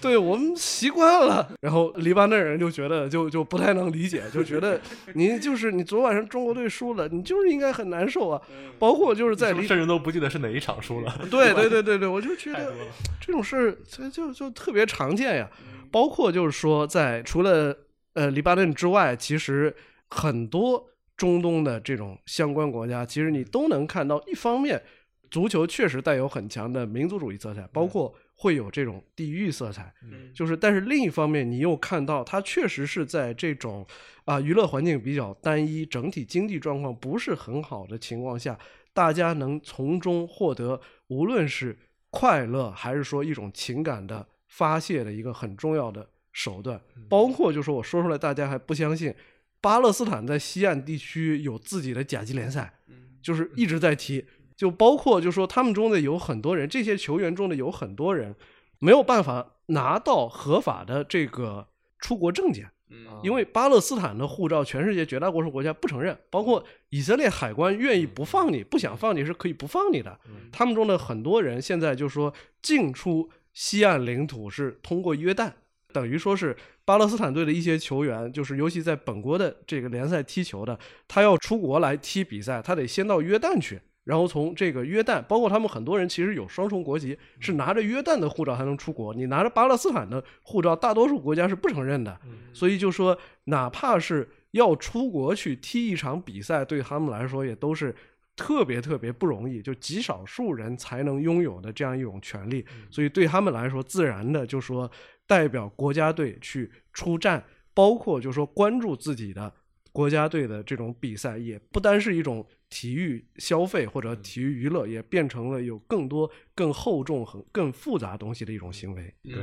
对我们习惯了，然后黎巴嫩人就觉得就就不太能理解，就觉得 你就是你昨晚上中国队输了，你就是应该很难受啊。包括就是在黎甚至都不记得是哪一场输了。对对对对对，我就觉得。这种事儿就就就特别常见呀。包括就是说，在除了呃黎巴嫩之外，其实很多中东的这种相关国家，其实你都能看到，一方面足球确实带有很强的民族主义色彩，包括会有这种地域色彩。嗯就是，但是另一方面，你又看到它确实是在这种啊、娱乐环境比较单一、整体经济状况不是很好的情况下，大家能从中获得无论是快乐还是说一种情感的发泄的一个很重要的手段。包括就是我说出来大家还不相信，巴勒斯坦在西岸地区有自己的甲级联赛，就是一直在踢。就包括就说他们中的有很多人，这些球员中的有很多人没有办法拿到合法的这个出国证件，嗯因为巴勒斯坦的护照全世界绝大多数国家不承认，包括以色列海关愿意不放你，不想放你是可以不放你的。他们中的很多人现在就说进出西岸领土是通过约旦，等于说是巴勒斯坦队的一些球员，就是尤其在本国的这个联赛踢球的，他要出国来踢比赛，他得先到约旦去。然后从这个约旦，包括他们很多人其实有双重国籍，是拿着约旦的护照才能出国。你拿着巴勒斯坦的护照，大多数国家是不承认的。所以就说，哪怕是要出国去踢一场比赛，对他们来说也都是特别特别不容易，就极少数人才能拥有的这样一种权利。所以对他们来说，自然的就说代表国家队去出战，包括就说关注自己的国家队的这种比赛，也不单是一种体育消费或者体育娱乐，也变成了有更多更厚重、很更复杂东西的一种行为。对，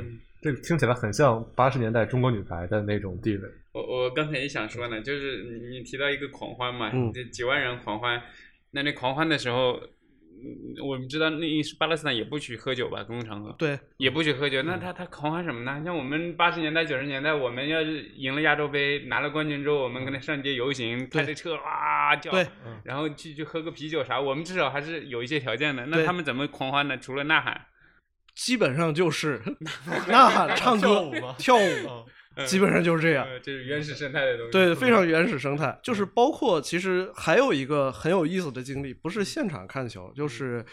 这个听起来很像八十年代中国女排的那种地位。我我刚才也想说呢，就是你你提到一个狂欢嘛，嗯这几万人狂欢，那那狂欢的时候，嗯我们知道那巴勒斯坦也不许喝酒吧，公共场合对，也不许喝酒，那他他狂欢什么呢？像我们八十年代九十年代，我们要是赢了亚洲杯，拿了冠军之后，我们可能上街游行，开着车哇叫，对然后去去喝个啤酒啥，我们至少还是有一些条件的。那他们怎么狂欢呢？除了呐喊，基本上就是呐喊、唱歌跳舞吗、跳舞，嗯基本上就是这样。呃，这是原始生态的东西。对，非常原始生态，就是包括其实还有一个很有意思的经历，不是现场看球，就是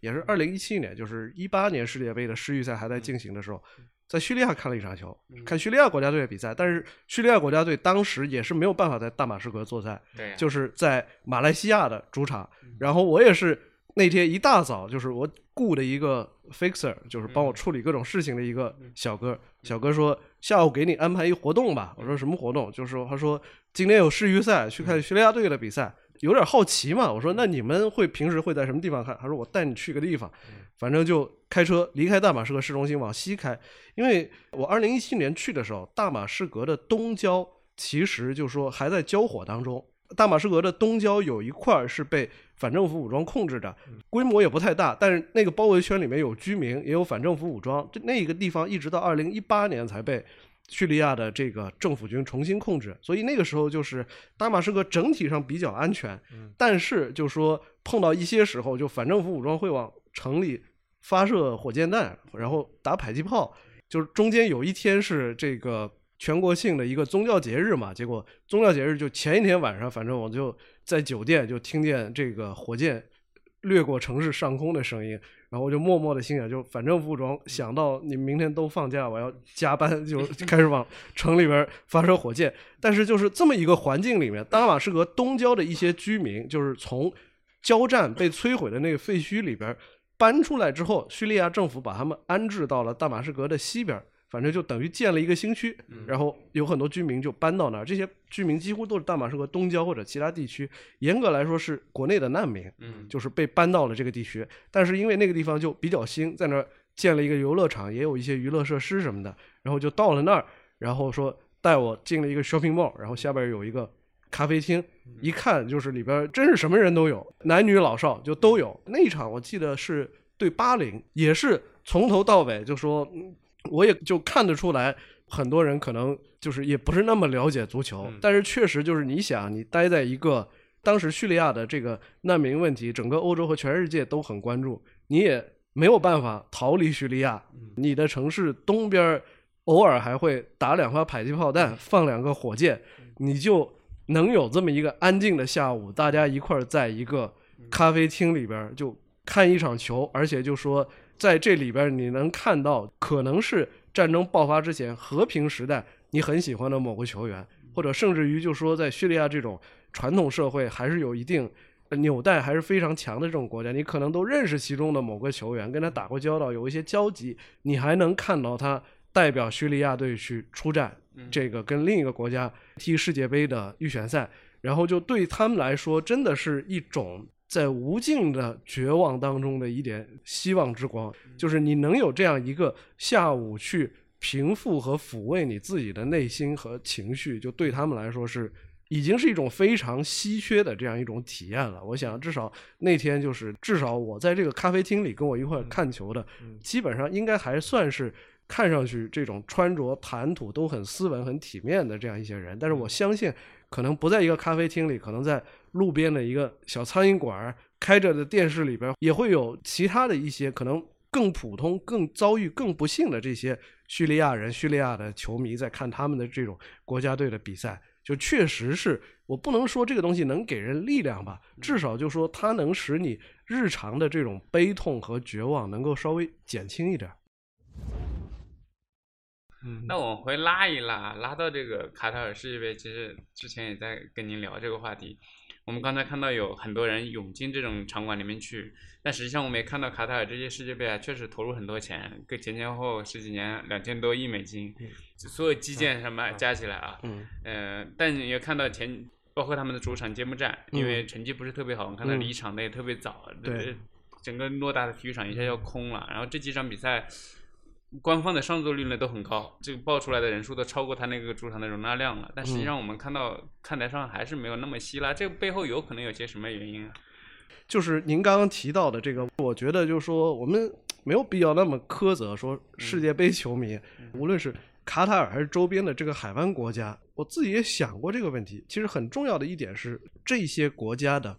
也是二零一七年，就是一八年世界杯的世预赛还在进行的时候，在叙利亚看了一场球，看叙利亚国家队的比赛，但是叙利亚国家队当时也是没有办法在大马士革作战，对，就是在马来西亚的主场，然后我也是那天一大早，就是我雇的一个 fixer，就是帮我处理各种事情的一个小哥。小哥说下午给你安排一活动吧。我说什么活动？就是说他说今天有世预赛，去看叙利亚队的比赛，有点好奇嘛。我说那你们会平时会在什么地方看？他说我带你去个地方，反正就开车离开大马士革市中心往西开，因为我二零一七年去的时候，大马士革的东郊其实就说还在交火当中。大马士革的东郊有一块儿是被反政府武装控制的，规模也不太大，但是那个包围圈里面有居民，也有反政府武装。这那个地方一直到二零一八年才被叙利亚的这个政府军重新控制，所以那个时候就是大马士革整体上比较安全，但是就说碰到一些时候，就反政府武装会往城里发射火箭弹，然后打迫击炮，就是中间有一天是这个全国性的一个宗教节日嘛，结果宗教节日就前一天晚上，反正我就在酒店就听见这个火箭掠过城市上空的声音，然后我就默默的心想，就反政府武装想到你明天都放假，我要加班，就开始往城里边发射火箭。但是就是这么一个环境里面，大马士革东郊的一些居民，就是从交战被摧毁的那个废墟里边搬出来之后，叙利亚政府把他们安置到了大马士革的西边，反正就等于建了一个新区，然后有很多居民就搬到那儿。这些居民几乎都是大马士革东郊或者其他地区，严格来说是国内的难民，嗯就是被搬到了这个地区。但是因为那个地方就比较新，在那儿建了一个游乐场，也有一些娱乐设施什么的，然后就到了那儿，然后说带我进了一个 shopping mall，然后下边有一个咖啡厅，一看就是里边真是什么人都有，男女老少就都有。那一场我记得是对巴林，也是从头到尾就说，嗯我也就看得出来，很多人可能就是也不是那么了解足球，嗯但是确实就是你想，你待在一个当时叙利亚的这个难民问题，整个欧洲和全世界都很关注，你也没有办法逃离叙利亚。你的城市东边偶尔还会打两发迫击炮弹，放两个火箭，你就能有这么一个安静的下午，大家一块儿在一个咖啡厅里边儿就看一场球，而且就说在这里边儿你能看到可能是战争爆发之前和平时代你很喜欢的某个球员，或者甚至于就说在叙利亚这种传统社会还是有一定呃纽带还是非常强的这种国家，你可能都认识其中的某个球员，跟他打过交道，有一些交集，你还能看到他代表叙利亚队去出战，这个跟另一个国家踢世界杯的预选赛，然后就对他们来说，真的是一种在无尽的绝望当中的一点希望之光，就是你能有这样一个下午去平复和抚慰你自己的内心和情绪，就对他们来说是。已经是一种非常稀缺的这样一种体验了。我想，至少那天就是，至少我在这个咖啡厅里跟我一块看球的，基本上应该还算是看上去这种穿着谈吐都很斯文、很体面的这样一些人。但是我相信，可能不在一个咖啡厅里，可能在路边的一个小苍蝇馆开着的电视里边，也会有其他的一些可能更普通、更遭遇更不幸的这些叙利亚人、叙利亚的球迷在看他们的这种国家队的比赛。就确实是我不能说这个东西能给人力量吧，至少就说它能使你日常的这种悲痛和绝望能够稍微减轻一点。嗯，那往回拉一拉，拉到这个卡塔尔世界杯，其实之前也在跟您聊这个话题。我们刚才看到有很多人涌进这种场馆里面去，但实际上我们也看到卡塔尔这届世界杯啊，确实投入很多钱，跟前前后后十几年两千多亿美金，所有基建什么加起来啊，嗯。呃，但你也看到前包括他们的主场揭幕战，因为成绩不是特别好，我们看到嗯。离场的也特别早，对。呃，整个偌大的体育场一下要空了，然后这几场比赛。官方的上座率呢都很高，这个报出来的人数都超过他那个主场的容纳量了。但实际上我们看到看台上还是没有那么稀拉，这个背后有可能有些什么原因啊？就是您刚刚提到的这个，我觉得就是说我们没有必要那么苛责说世界杯球迷，无论是卡塔尔还是周边的这个海湾国家，我自己也想过这个问题。其实很重要的一点是，这些国家的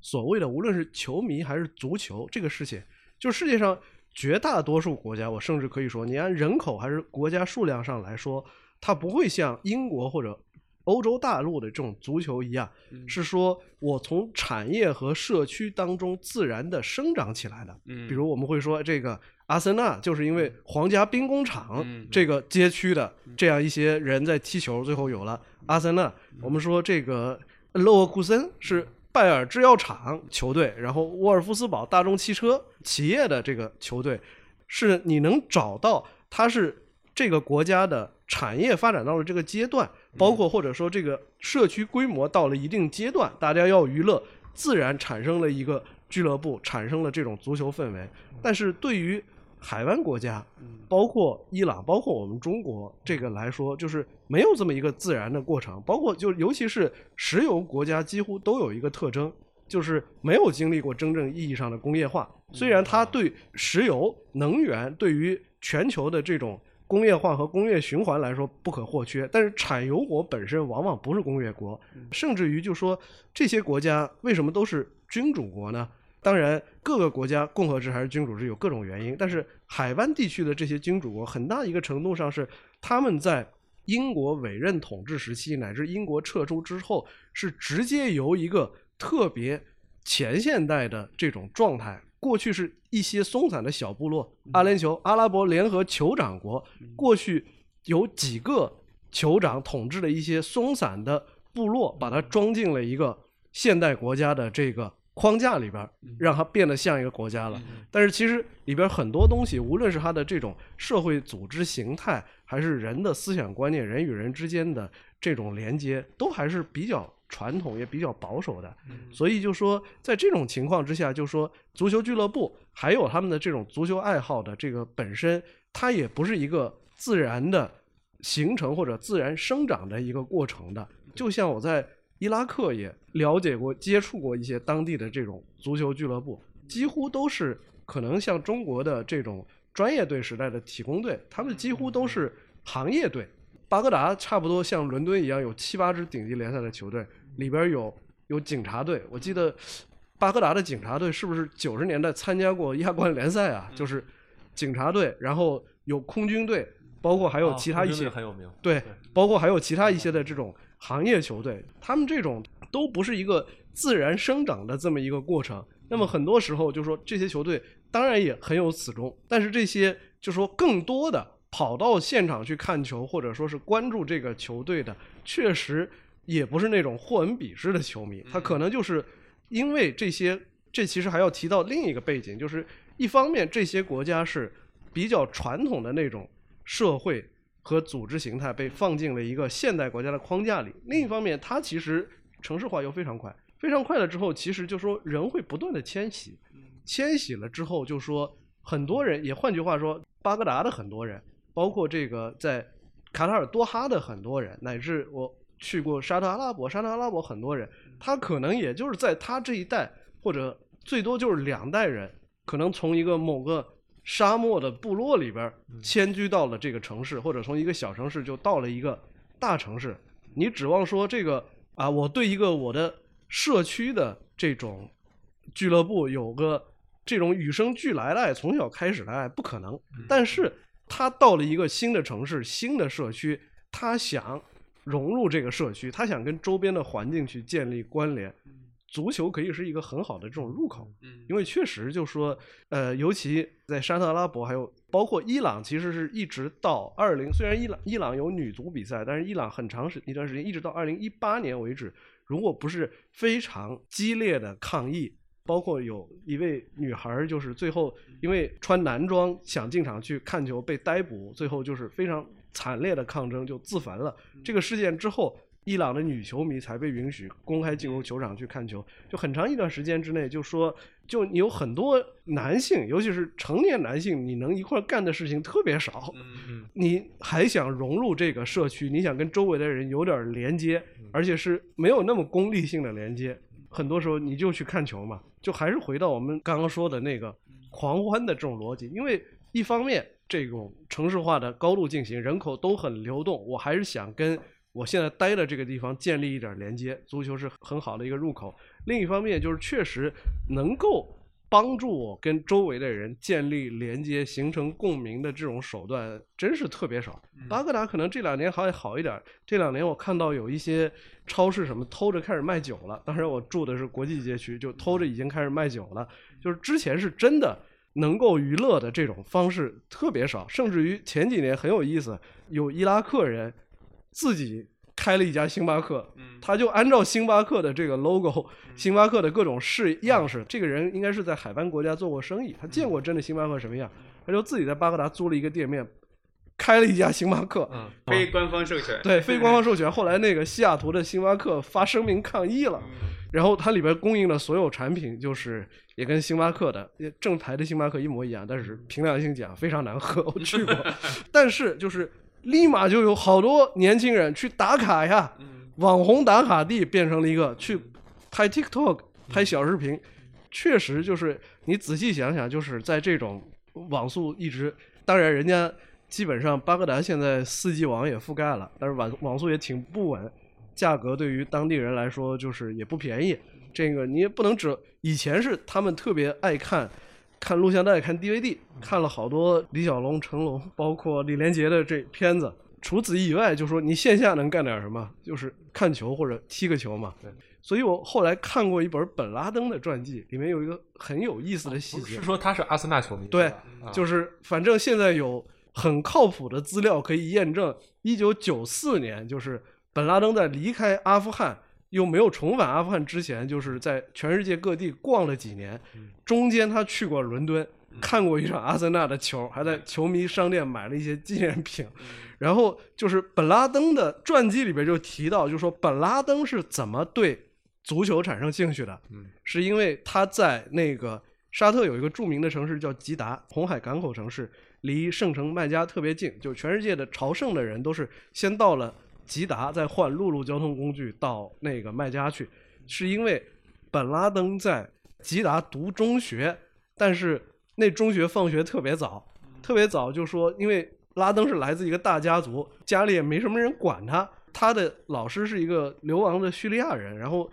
所谓的无论是球迷还是足球这个事情，就世界上绝大多数国家，我甚至可以说，你按人口还是国家数量上来说，它不会像英国或者欧洲大陆的这种足球一样，嗯。是说我从产业和社区当中自然的生长起来的。嗯，比如我们会说这个阿森纳就是因为皇家兵工厂嗯这个街区的这样一些人在踢球，最后有了阿森纳。我们说这个勒沃库森是拜耳制药厂球队，然后沃尔夫斯堡大众汽车企业的这个球队，是你能找到它是这个国家的产业发展到了这个阶段，包括或者说这个社区规模到了一定阶段，大家要娱乐，自然产生了一个俱乐部，产生了这种足球氛围。但是对于海湾国家，包括伊朗，包括我们中国这个来说，就是没有这么一个自然的过程。包括就尤其是石油国家，几乎都有一个特征，就是没有经历过真正意义上的工业化。虽然它对石油能源对于全球的这种工业化和工业循环来说不可或缺，但是产油国本身往往不是工业国，甚至于就说这些国家为什么都是君主国呢？当然，各个国家共和制还是君主制有各种原因，但是海湾地区的这些君主国，很大一个程度上是他们在英国委任统治时期乃至英国撤出之后，是直接由一个特别前现代的这种状态，过去是一些松散的小部落，阿联酋、阿拉伯联合酋长国，过去有几个酋长统治的一些松散的部落，把它装进了一个现代国家的这个框架里边儿，让它变得像一个国家了。但是其实里边很多东西，无论是它的这种社会组织形态，还是人的思想观念，人与人之间的这种连接，都还是比较传统也比较保守的。所以就说，在这种情况之下，就说足球俱乐部还有他们的这种足球爱好的这个本身，它也不是一个自然的形成或者自然生长的一个过程的。就像我在伊拉克也了解过、接触过一些当地的这种足球俱乐部，几乎都是可能像中国的这种专业队时代的体工队，他们几乎都是行业队。巴格达差不多像伦敦一样，有七八支顶级联赛的球队，里边有有警察队。我记得巴格达的警察队是不是九十年代参加过亚冠联赛啊？就是警察队，然后有空军队，包括还有其他一些、很有名。对，包括还有其他一些的这种行业球队，他们这种都不是一个自然生长的这么一个过程。那么很多时候就说这些球队当然也很有此衷，但是这些就说更多的。跑到现场去看球，或者说是关注这个球队的，确实也不是那种霍恩比式的球迷，他可能就是因为这些。这其实还要提到另一个背景，就是一方面这些国家是比较传统的那种社会和组织形态被放进了一个现代国家的框架里；另一方面，它其实城市化又非常快，非常快了之后，其实就说人会不断的迁徙，迁徙了之后，就说很多人，也换句话说，巴格达的很多人。包括这个在卡塔尔多哈的很多人，乃至我去过沙特阿拉伯，沙特阿拉伯很多人，他可能也就是在他这一代，或者最多就是两代人，可能从一个某个沙漠的部落里边迁居到了这个城市，或者从一个小城市就到了一个大城市。你指望说这个啊，我对一个我的社区的这种俱乐部有个这种与生俱来的爱，从小开始的爱，不可能。但是。他到了一个新的城市、新的社区，他想融入这个社区，他想跟周边的环境去建立关联。足球可以是一个很好的这种入口，因为确实就说，呃，尤其在沙特阿拉伯，还有包括伊朗，其实是一直到二零，虽然伊朗伊朗有女足比赛，但是伊朗很长时一段时间，一直到二零一八年为止，如果不是非常激烈的抗议。包括有一位女孩，就是最后因为穿男装想进场去看球被逮捕，最后就是非常惨烈的抗争就自焚了。这个事件之后，伊朗的女球迷才被允许公开进入球场去看球。就很长一段时间之内，就说就你有很多男性，尤其是成年男性，你能一块干的事情特别少。你还想融入这个社区，你想跟周围的人有点连接，而且是没有那么功利性的连接。很多时候你就去看球嘛，就还是回到我们刚刚说的那个狂欢的这种逻辑。因为一方面这种城市化的高度进行，人口都很流动，我还是想跟我现在待的这个地方建立一点连接。足球是很好的一个入口。另一方面就是确实能够。帮助我跟周围的人建立连接、形成共鸣的这种手段，真是特别少。巴格达可能这两年还好一点。这两年我看到有一些超市什么偷着开始卖酒了。当然我住的是国际街区，就偷着已经开始卖酒了。就是之前是真的能够娱乐的这种方式特别少，甚至于前几年很有意思，有伊拉克人自己。开了一家星巴克，他就按照星巴克的这个 logo，星巴克的各种式样式。这个人应该是在海湾国家做过生意，他见过真的星巴克什么样，他就自己在巴格达租了一个店面，开了一家星巴克。非官方授权。对，非官方 授权。后来那个西雅图的星巴克发声明抗议了，然后它里边供应的所有产品就是也跟星巴克的正牌的星巴克一模一样，但是凭良心讲非常难喝，我去过。但是就是。立马就有好多年轻人去打卡呀，网红打卡地变成了一个去拍 TikTok、拍小视频，确实就是你仔细想想，就是在这种网速一直，当然人家基本上巴格达现在四 G 网也覆盖了，但是网网速也挺不稳，价格对于当地人来说就是也不便宜，这个你也不能只以前是他们特别爱看。看录像带，看 DVD，看了好多李小龙、成龙，包括李连杰的这片子。除此以外，就说你线下能干点什么？就是看球或者踢个球嘛。对。所以我后来看过一本本拉登的传记，里面有一个很有意思的细节。是说他是阿森纳球迷？对，就是反正现在有很靠谱的资料可以验证，一九九四年就是本拉登在离开阿富汗。又没有重返阿富汗之前，就是在全世界各地逛了几年，中间他去过伦敦，看过一场阿森纳的球，还在球迷商店买了一些纪念品。然后就是本拉登的传记里边就提到，就说本拉登是怎么对足球产生兴趣的，是因为他在那个沙特有一个著名的城市叫吉达，红海港口城市，离圣城麦加特别近，就全世界的朝圣的人都是先到了。吉达再换陆路交通工具到那个麦加去，是因为本拉登在吉达读中学，但是那中学放学特别早，特别早就说，因为拉登是来自一个大家族，家里也没什么人管他。他的老师是一个流亡的叙利亚人，然后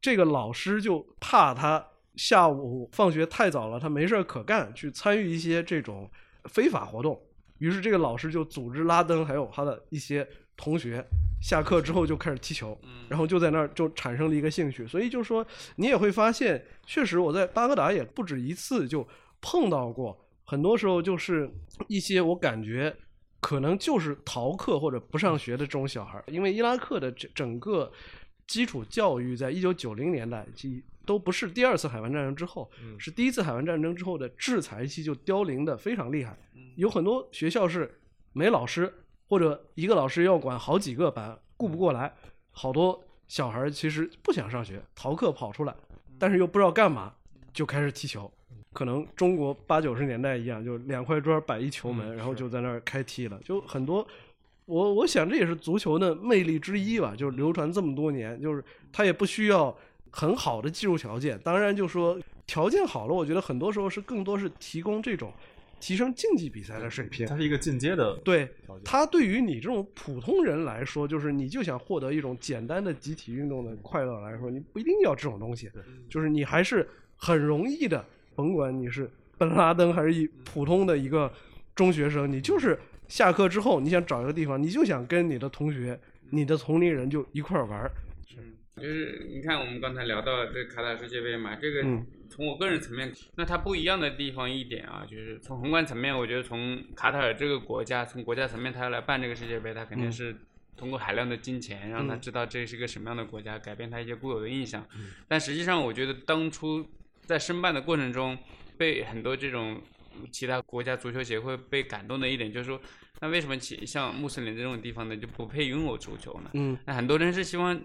这个老师就怕他下午放学太早了，他没事可干，去参与一些这种非法活动。于是这个老师就组织拉登还有他的一些同学下课之后就开始踢球，然后就在那儿就产生了一个兴趣。所以就说你也会发现，确实我在巴格达也不止一次就碰到过，很多时候就是一些我感觉可能就是逃课或者不上学的这种小孩，因为伊拉克的整整个基础教育在一九九零年代即都不是第二次海湾战争之后，是第一次海湾战争之后的制裁期就凋零的非常厉害。有很多学校是没老师，或者一个老师要管好几个班，顾不过来。好多小孩儿其实不想上学，逃课跑出来，但是又不知道干嘛，就开始踢球。可能中国八九十年代一样，就两块砖摆一球门，然后就在那儿开踢了。就很多，我我想这也是足球的魅力之一吧，就是流传这么多年，就是它也不需要很好的技术条件。当然，就说条件好了，我觉得很多时候是更多是提供这种。提升竞技比赛的水平，它是一个进阶的。对，它对于你这种普通人来说，就是你就想获得一种简单的集体运动的快乐来说，你不一定要这种东西。就是你还是很容易的，甭管你是本拉登还是一普通的一个中学生，你就是下课之后，你想找一个地方，你就想跟你的同学、你的同龄人就一块玩儿。就是你看，我们刚才聊到这卡塔尔世界杯嘛，这个从我个人层面，那它不一样的地方一点啊，就是从宏观层面，我觉得从卡塔尔这个国家，从国家层面，他要来办这个世界杯，他肯定是通过海量的金钱，让他知道这是一个什么样的国家，改变他一些固有的印象。但实际上，我觉得当初在申办的过程中，被很多这种其他国家足球协会被感动的一点，就是说，那为什么其像穆斯林这种地方呢，就不配拥有足球呢？嗯，那很多人是希望。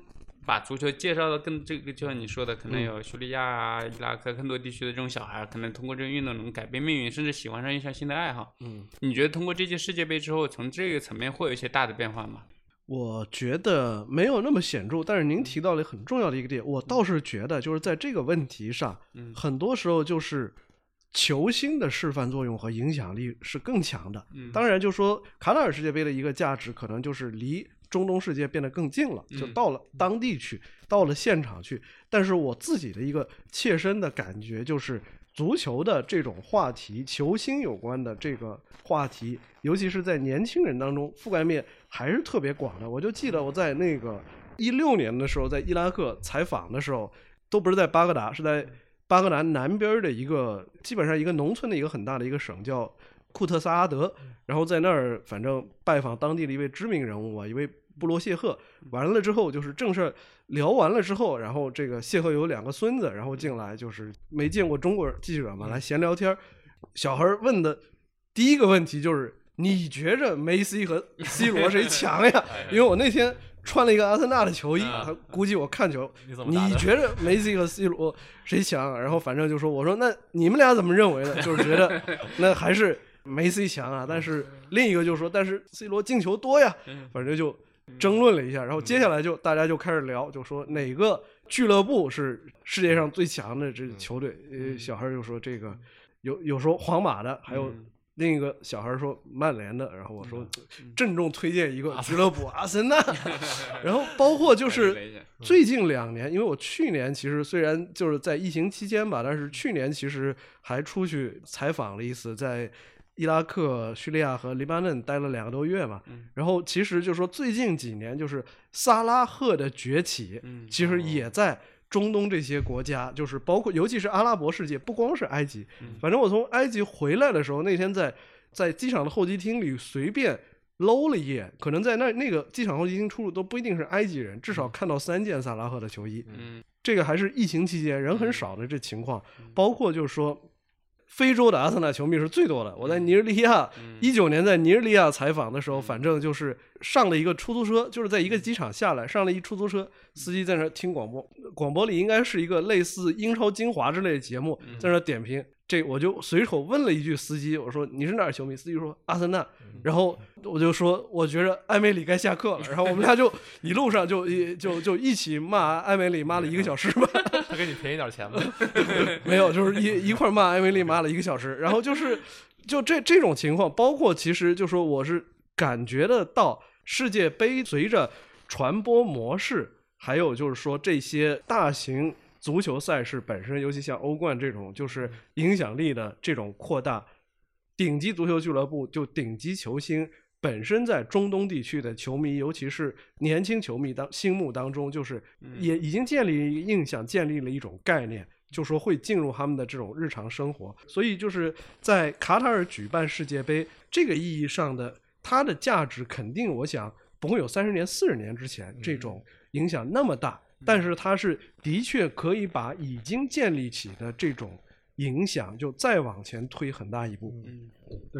把足球介绍的更这个，就像你说的，可能有叙利亚啊、伊拉克更多地区的这种小孩，可能通过这个运动能改变命运，甚至喜欢上一项新的爱好。嗯，你觉得通过这届世界杯之后，从这个层面会有一些大的变化吗？我觉得没有那么显著，但是您提到了很重要的一个点，我倒是觉得就是在这个问题上，很多时候就是球星的示范作用和影响力是更强的。当然，就说卡塔尔世界杯的一个价值，可能就是离。中东世界变得更近了，就到了当地去，到了现场去。但是我自己的一个切身的感觉就是，足球的这种话题，球星有关的这个话题，尤其是在年轻人当中，覆盖面还是特别广的。我就记得我在那个一六年的时候，在伊拉克采访的时候，都不是在巴格达，是在巴格达南边的一个基本上一个农村的一个很大的一个省叫库特萨阿德，然后在那儿反正拜访当地的一位知名人物啊，一位。布罗谢赫完了之后，就是正事聊完了之后，然后这个谢赫有两个孙子，然后进来就是没见过中国记者嘛，来闲聊天。小孩问的第一个问题就是：你觉着梅西和 C 罗谁强呀？因为我那天穿了一个阿森纳的球衣，他估计我看球，你觉着梅西和 C 罗谁强？然后反正就说，我说那你们俩怎么认为的？就是觉得 那还是梅西强啊。但是另一个就说，但是 C 罗进球多呀，反正就。争论了一下，然后接下来就大家就开始聊，就说哪个俱乐部是世界上最强的这球队。呃，小孩就说这个有有说皇马的，还有另一个小孩说曼联的。然后我说郑重推荐一个俱乐部阿森纳。然后包括就是最近两年，因为我去年其实虽然就是在疫情期间吧，但是去年其实还出去采访了一次，在。伊拉克、叙利亚和黎巴嫩待了两个多月嘛，然后其实就是说最近几年就是萨拉赫的崛起，其实也在中东这些国家，就是包括尤其是阿拉伯世界，不光是埃及。反正我从埃及回来的时候，那天在在机场的候机厅里随便搂了一眼，可能在那那个机场候机厅出入都不一定是埃及人，至少看到三件萨拉赫的球衣。这个还是疫情期间人很少的这情况，包括就是说。非洲的阿森纳球迷是最多的。我在尼日利亚一九年在尼日利亚采访的时候，反正就是上了一个出租车，就是在一个机场下来，上了一出租车，司机在那听广播，广播里应该是一个类似英超精华之类的节目，在那点评。这我就随口问了一句司机，我说你是哪儿球迷？司机说阿森纳。然后我就说我觉着艾梅里该下课了。然后我们俩就 一路上就一就就一起骂艾梅里，骂了一个小时吧。他给你便宜点钱吗？没有，就是一一块骂艾梅里，骂了一个小时。然后就是就这这种情况，包括其实就说我是感觉得到世界杯随着传播模式，还有就是说这些大型。足球赛事本身，尤其像欧冠这种，就是影响力的这种扩大，顶级足球俱乐部就顶级球星本身在中东地区的球迷，尤其是年轻球迷当心目当中，就是也已经建立印象，建立了一种概念，就说会进入他们的这种日常生活。所以就是在卡塔尔举办世界杯这个意义上的，它的价值肯定，我想不会有三十年、四十年之前这种影响那么大。但是它是的确可以把已经建立起的这种影响，就再往前推很大一步。嗯，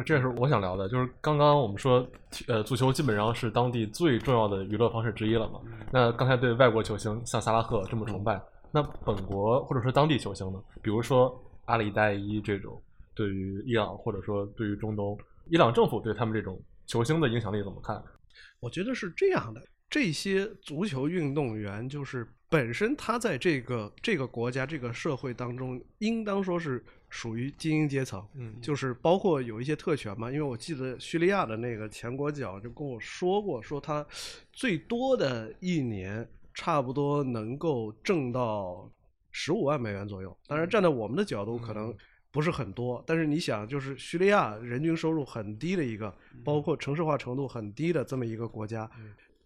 这是我想聊的，就是刚刚我们说，呃，足球基本上是当地最重要的娱乐方式之一了嘛。那刚才对外国球星像萨拉赫这么崇拜，那本国或者说当地球星呢？比如说阿里代伊这种，对于伊朗或者说对于中东，伊朗政府对他们这种球星的影响力怎么看？我觉得是这样的。这些足球运动员就是本身他在这个这个国家这个社会当中，应当说是属于精英阶层，嗯，就是包括有一些特权嘛。因为我记得叙利亚的那个前国脚就跟我说过，说他最多的一年差不多能够挣到十五万美元左右。当然，站在我们的角度可能不是很多，但是你想，就是叙利亚人均收入很低的一个，包括城市化程度很低的这么一个国家。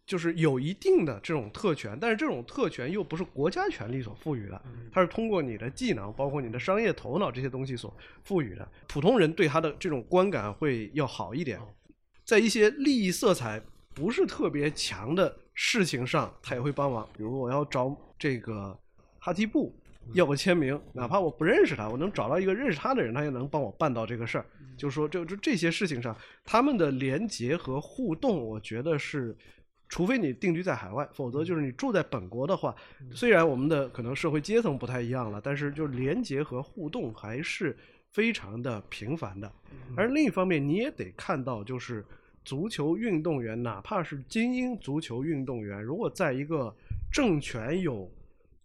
就是有一定的这种特权，但是这种特权又不是国家权力所赋予的，它是通过你的技能，包括你的商业头脑这些东西所赋予的。普通人对他的这种观感会要好一点，在一些利益色彩不是特别强的事情上，他也会帮忙。比如我要找这个哈基布要个签名，哪怕我不认识他，我能找到一个认识他的人，他也能帮我办到这个事儿。就是说，就就这些事情上，他们的连结和互动，我觉得是。除非你定居在海外，否则就是你住在本国的话，虽然我们的可能社会阶层不太一样了，但是就连接和互动还是非常的频繁的。而另一方面，你也得看到，就是足球运动员，哪怕是精英足球运动员，如果在一个政权有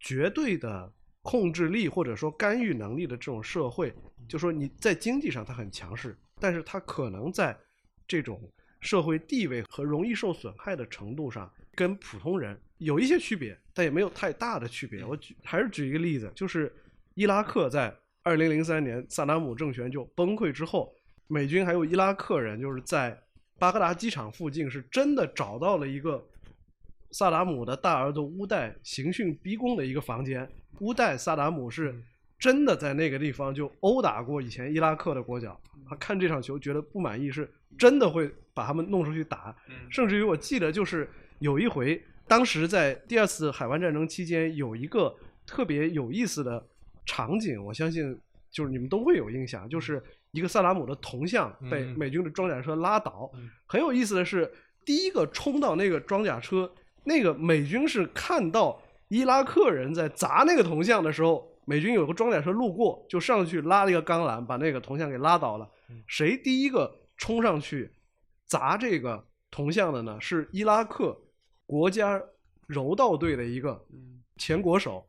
绝对的控制力或者说干预能力的这种社会，就说你在经济上他很强势，但是他可能在这种。社会地位和容易受损害的程度上，跟普通人有一些区别，但也没有太大的区别。我举还是举一个例子，就是伊拉克在二零零三年萨达姆政权就崩溃之后，美军还有伊拉克人就是在巴格达机场附近是真的找到了一个萨达姆的大儿子乌代刑讯逼供的一个房间。乌代萨达姆是真的在那个地方就殴打过以前伊拉克的国脚，他看这场球觉得不满意是。真的会把他们弄出去打，甚至于我记得就是有一回，当时在第二次海湾战争期间，有一个特别有意思的场景，我相信就是你们都会有印象，就是一个萨达姆的铜像被美军的装甲车拉倒。很有意思的是，第一个冲到那个装甲车，那个美军是看到伊拉克人在砸那个铜像的时候，美军有个装甲车路过，就上去拉了一个钢缆，把那个铜像给拉倒了。谁第一个？冲上去砸这个铜像的呢，是伊拉克国家柔道队的一个前国手，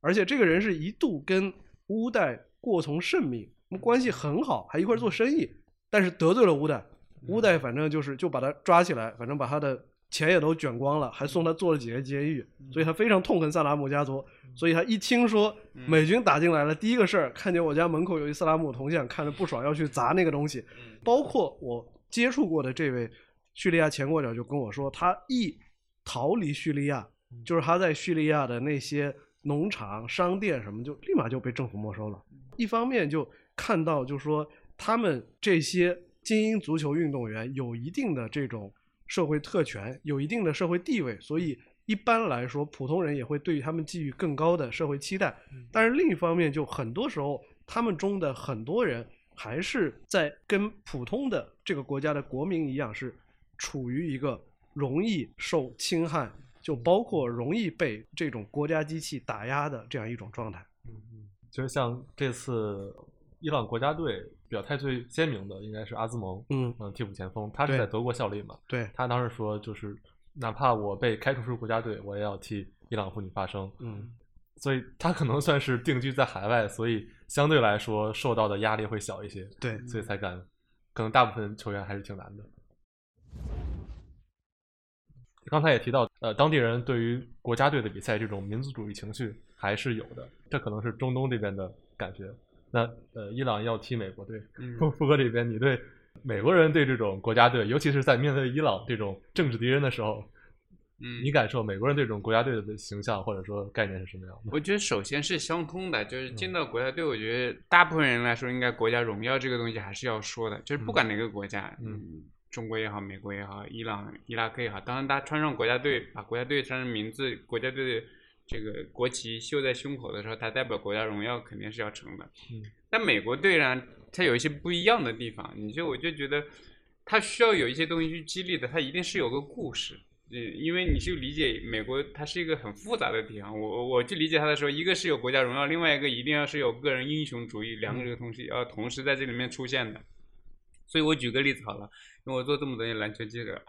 而且这个人是一度跟乌代过从甚密，关系很好，还一块做生意，但是得罪了乌代，乌代反正就是就把他抓起来，反正把他的钱也都卷光了，还送他坐了几个监狱，所以他非常痛恨萨达姆家族，所以他一听说美军打进来了，第一个事儿看见我家门口有一萨达姆铜像，看着不爽，要去砸那个东西。包括我接触过的这位叙利亚前国脚就跟我说，他一逃离叙利亚，就是他在叙利亚的那些农场、商店什么，就立马就被政府没收了。一方面就看到，就说他们这些精英足球运动员有一定的这种社会特权，有一定的社会地位，所以一般来说，普通人也会对于他们寄予更高的社会期待。但是另一方面，就很多时候，他们中的很多人。还是在跟普通的这个国家的国民一样，是处于一个容易受侵害，就包括容易被这种国家机器打压的这样一种状态。嗯嗯，其实像这次伊朗国家队表态最鲜明的应该是阿兹蒙，嗯嗯，替补前锋，他是在德国效力嘛，对，他当时说就是哪怕我被开除出国家队，我也要替伊朗妇女发声，嗯，所以他可能算是定居在海外，所以相对来说受到的压力会小一些，对，所以才敢，可能大部分球员还是挺难的。刚才也提到，呃，当地人对于国家队的比赛这种民族主义情绪还是有的，这可能是中东这边的感觉。那呃，伊朗要踢美国队，嗯富富哥这边，你对美国人对这种国家队，尤其是在面对伊朗这种政治敌人的时候，嗯你感受美国人对这种国家队的形象或者说概念是什么样的？我觉得首先是相通的，就是嗯进到国家队，我觉得大部分人来说，应该国家荣耀这个东西还是要说的，就是不管哪个国家，嗯嗯，中国也好，美国也好，伊朗、伊拉克也好，当然他穿上国家队，把国家队穿上名字、国家队的这个国旗绣在胸口的时候，它代表国家荣耀肯定是要成的。嗯，但美国队呢，它有一些不一样的地方，你就我就觉得它需要有一些东西去激励的，它一定是有个故事。呃，因为你去理解美国，它是一个很复杂的地方。我我我去理解它的时候，一个是有国家荣耀，另外一个一定要是有个人英雄主义，两个这个东西要同时在这里面出现的。所以我举个例子好了，因为我做这么多年篮球记者了，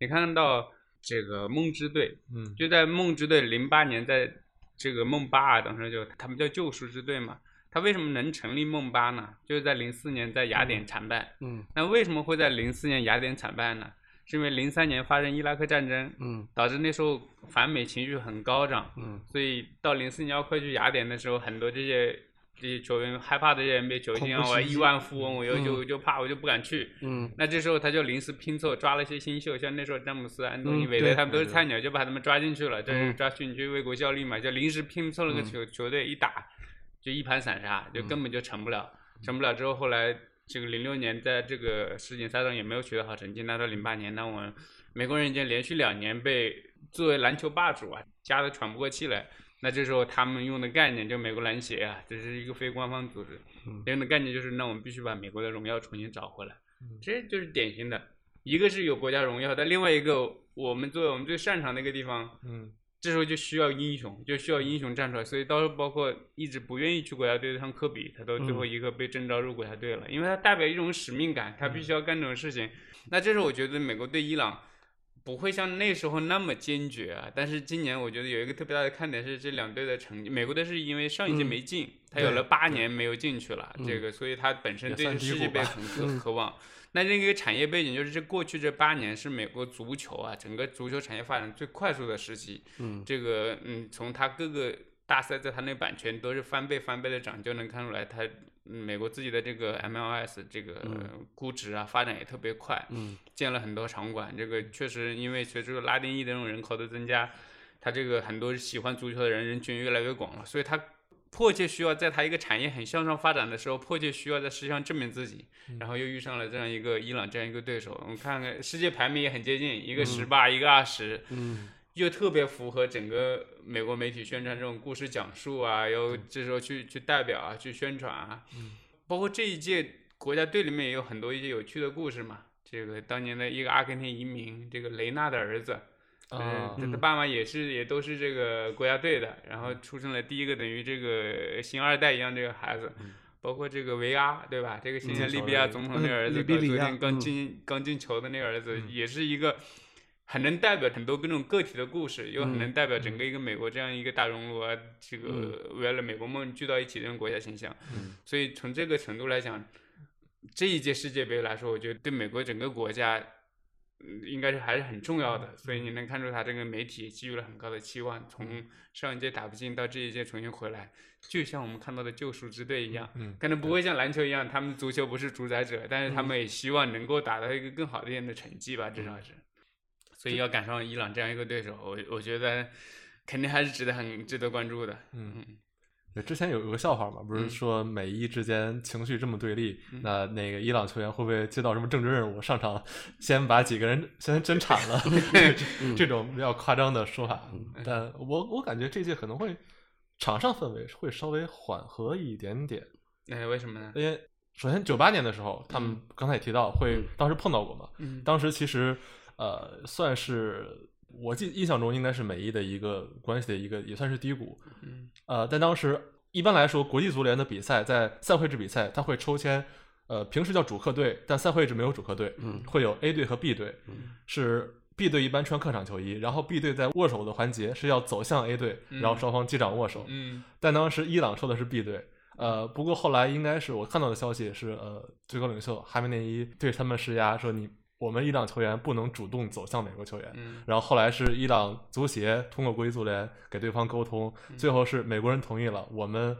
你看到这个梦之队，嗯，就在梦之队零八年，在这个梦巴尔当时就他们叫救赎之队嘛。他为什么能成立梦巴呢？就是在零四年在雅典惨败。嗯那为什么会在零四年雅典惨败呢？是因为零三年发生伊拉克战争，嗯导致那时候反美情绪很高涨，嗯所以到零四年要快去雅典的时候，很多这些这些球员害怕这些 NBA 球星啊，亿万富翁，我又嗯就就怕，我就不敢去。嗯那这时候他就临时拼凑，抓了一些新秀，像那时候詹姆斯、安东尼、韦德他们都是菜鸟，就把他们抓进去了。这是嗯抓去你去为国效力嘛，就临时拼凑了个嗯球球队，一打就一盘散沙，就嗯根本就成不了。成不了之后，后来这个零六年在这个世锦赛上也没有取得好成绩。那到零八年，那我们美国人已经连续两年被作为篮球霸主啊加的喘不过气来。那这时候他们用的概念就美国篮协啊，这是一个非官方组织，嗯用的概念就是那我们必须把美国的荣耀重新找回来。嗯这就是典型的，一个是有国家荣耀，但另外一个我们作为我们最擅长的一个地方，嗯这时候就需要英雄，就需要英雄站出来。所以到时候包括一直不愿意去国家队的像科比，他到最后一个被征召入国家队了，因为他代表一种使命感，他必须要干这种事情。那这时候我觉得美国对伊朗。不会像那时候那么坚决啊，但是今年我觉得有一个特别大的看点是这两队的成绩。美国队是因为上一届嗯没进，他有了八年没有进去了，嗯这个所以他本身对世界杯很渴嗯渴望。那这个产业背景就是这过去这八年是美国足球啊整个足球产业发展最快速的时期。嗯这个嗯，从它各个大赛在它那版权都是翻倍翻倍的涨，就能看出来它、嗯美国自己的这个 MLS 这个嗯估值啊发展也特别快。嗯。建了很多场馆，这个确实因为随着拉丁裔的这种人口的增加，他这个很多喜欢足球的人人群越来越广了，所以他迫切需要在他一个产业很向上发展的时候，迫切需要在世界上证明自己，然后又遇上了这样一个伊朗这样一个对手，我们看看世界排名也很接近，一个十八、一个二十，嗯又特别符合整个美国媒体宣传这种故事讲述啊，又这时候去去代表啊，去宣传啊，包括这一届国家队里面也有很多一些有趣的故事嘛。这个当年的一个阿根廷移民，这个雷纳的儿子，啊嗯，他嗯。的爸妈也是也都是这个国家队的，然后出生了第一个等于这个星二代一样这个孩子，包括这个维阿，对吧？这个现在嗯利比亚总统那个儿子，利比昨天刚嗯。进刚进球的那个儿子，嗯。也是一个很能代表很多各种个体的故事，又很嗯能代表整个一个美国这样一个大熔炉啊，这个为了美国梦聚到一起这种国家形象。嗯所以从这个程度来讲，这一届世界杯来说，我觉得对美国整个国家。嗯应该是还是很重要的，所以你能看出他这个媒体给予了很高的期望。从上一届打不进到这一届重新回来，就像我们看到的救赎之队一样，嗯可能不会像篮球一样，他们足球不是主宰者，但是他们也希望能够达到一个更好的一点的成绩吧，至少是。所以要赶上伊朗这样一个对手，我我觉得肯定还是值得很值得关注的。嗯。嗯对，之前有有个笑话嘛，不是嗯说美伊之间情绪这么对立，嗯那那个伊朗球员会不会接到什么政治任务，上场先把几个人先真铲了？嗯 这种比较夸张的说法，但我我感觉这届可能会场上氛围会稍微缓和一点点，那、为什么呢？因为首先九八年的时候，他们刚才也提到会当时碰到过嘛，嗯当时其实呃，算是我记印象中应该是美伊的一个关系的一个也算是低谷。嗯呃，但当时一般来说，国际足联的比赛在赛会制比赛，他会抽签，呃，平时叫主客队，但赛会制没有主客队，嗯会有 A 队和 B 队，是 B 队一般穿客场球衣，然后 B 队在握手的环节是要走向 A 队，然后嗯双方击掌握手。嗯但当时伊朗抽的是 B 队，呃，不过后来应该是我看到的消息是，呃，最高领袖哈梅内伊对他们施压，说你我们伊朗球员不能主动走向美国球员。嗯然后后来是伊朗足协通过国际足联给对方沟通，嗯最后是美国人同意了，我们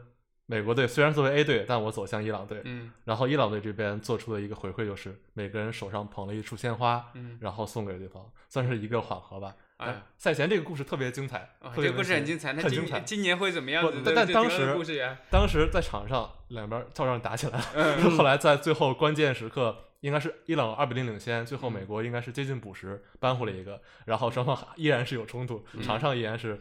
美国队虽然作为 A 队，但我走向伊朗队。嗯然后伊朗队这边做出的一个回馈就是，每个人手上捧了一束鲜花，嗯，然后送给对方，算是一个缓和吧。哎，赛前这个故事特别精彩，哦这个故事很精彩。那今很精彩。今年会怎么样不子？但但当时当时在场上两边照样打起来了，嗯后来在最后关键时刻，应该是伊朗二比零领先，最后嗯。美国应该是接近补时扳回了一个，然后双方依然是有冲突，场上依然是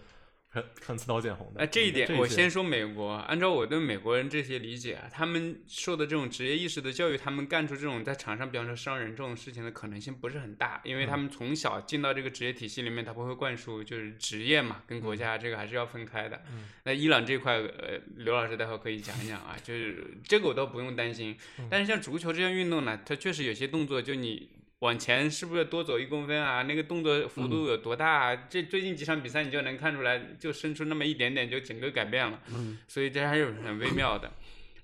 很很刺刀见红的。嗯哎，这一点我先说美国。按照我对美国人这些理解啊，他们受的这种职业意识的教育，他们干出这种在场上，比方说伤人这种事情的可能性不是很大，因为他们从小进到这个职业体系里面，他不会灌输就是职业嘛，跟国家这个还是要分开的。嗯那伊朗这块，呃，刘老师待会可以讲一讲啊，就是这个我倒不用担心。但是像足球这项运动呢，它确实有些动作，就你往前是不是多走一公分啊？那个动作幅度有多大啊？这最近几场比赛你就能看出来，就伸出那么一点点，就整个改变了。嗯，所以这还是很微妙的。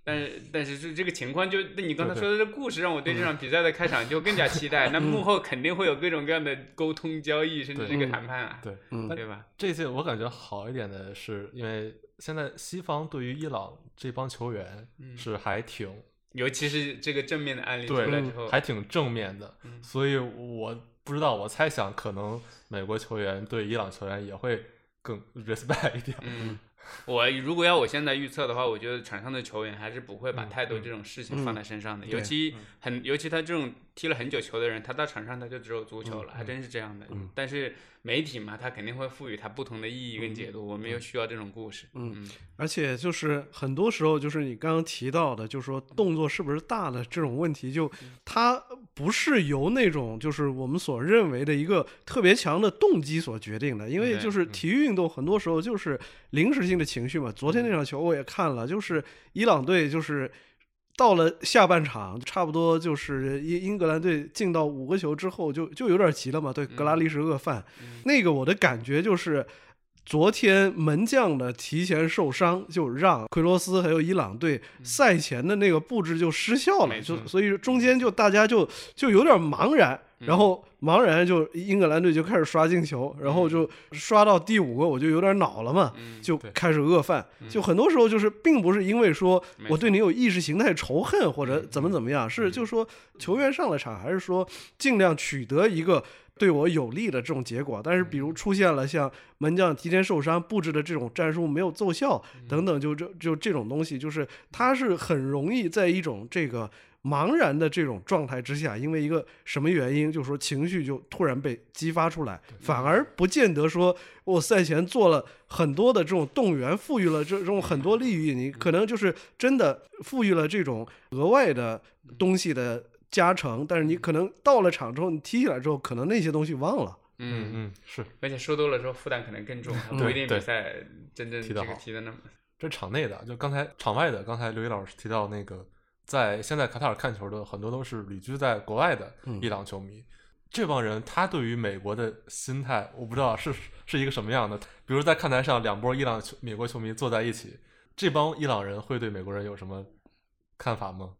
但是但是这这个情况就，那你刚才说的这故事，让我对这场比赛的开场就更加期待。那幕后肯定会有各种各样的沟通、交易，甚至这个谈判啊，对，嗯对吧？这届我感觉好一点的是，因为现在西方对于伊朗这帮球员嗯是还挺尤其是这个正面的案例出来之后，还挺正面的，嗯所以我不知道，我猜想可能美国球员对伊朗球员也会更 respect 一点。嗯，我如果要我现在预测的话，我觉得场上的球员还是不会把嗯太多这种事情放在身上的，嗯尤其嗯很，尤其他这种踢了很久球的人，他到场上他就只有足球了，还真是这样的。嗯但是媒体嘛，他肯定会赋予他不同的意义跟解读，我们又需要这种故事。嗯嗯而且就是很多时候，就是你刚刚提到的，就是说动作是不是大的这种问题，就它不是由那种就是我们所认为的一个特别强的动机所决定的，因为就是体育运动很多时候就是临时性的情绪嘛。昨天那场球我也看了，就是伊朗队就是。到了下半场，差不多就是英英格兰队进到五个球之后就，就有点急了嘛。对，格拉利什恶犯，嗯。那个我的感觉就是，昨天门将的提前受伤，就让奎罗斯还有伊朗队赛前的那个布置就失效了，就所以中间就大家就就有点茫然，嗯然后茫然就英格兰队就开始刷进球，然后就刷到第五个我就有点恼了嘛，就开始恶犯，嗯。就很多时候就是并不是因为说我对你有意识形态仇恨或者嗯怎么怎么样，是嗯。就说球员上了场还是说尽量取得一个对我有利的这种结果。但是比如出现了像门将提前受伤布置的这种战术没有奏效等等，就这就这种东西，就是他是很容易在一种这个。茫然的这种状态之下，因为一个什么原因，就是说情绪就突然被激发出来，反而不见得说我赛前做了很多的这种动员，赋予了这种很多利益，你可能就是真的赋予了这种额外的东西的加成，但是你可能到了场之后，你踢起来之后，可能那些东西忘了。嗯嗯，嗯，是而且说多了之后负担可能更重，不一定比对赛真正这踢得好个踢的那么。这场内的，就刚才场外的，刚才刘毅老师提到那个，在现在卡塔尔看球的很多都是旅居在国外的嗯伊朗球迷。这帮人他对于美国的心态，我不知道是是一个什么样的。比如在看台上，两波伊朗球美国球迷坐在一起，这帮伊朗人会对美国人有什么看法吗？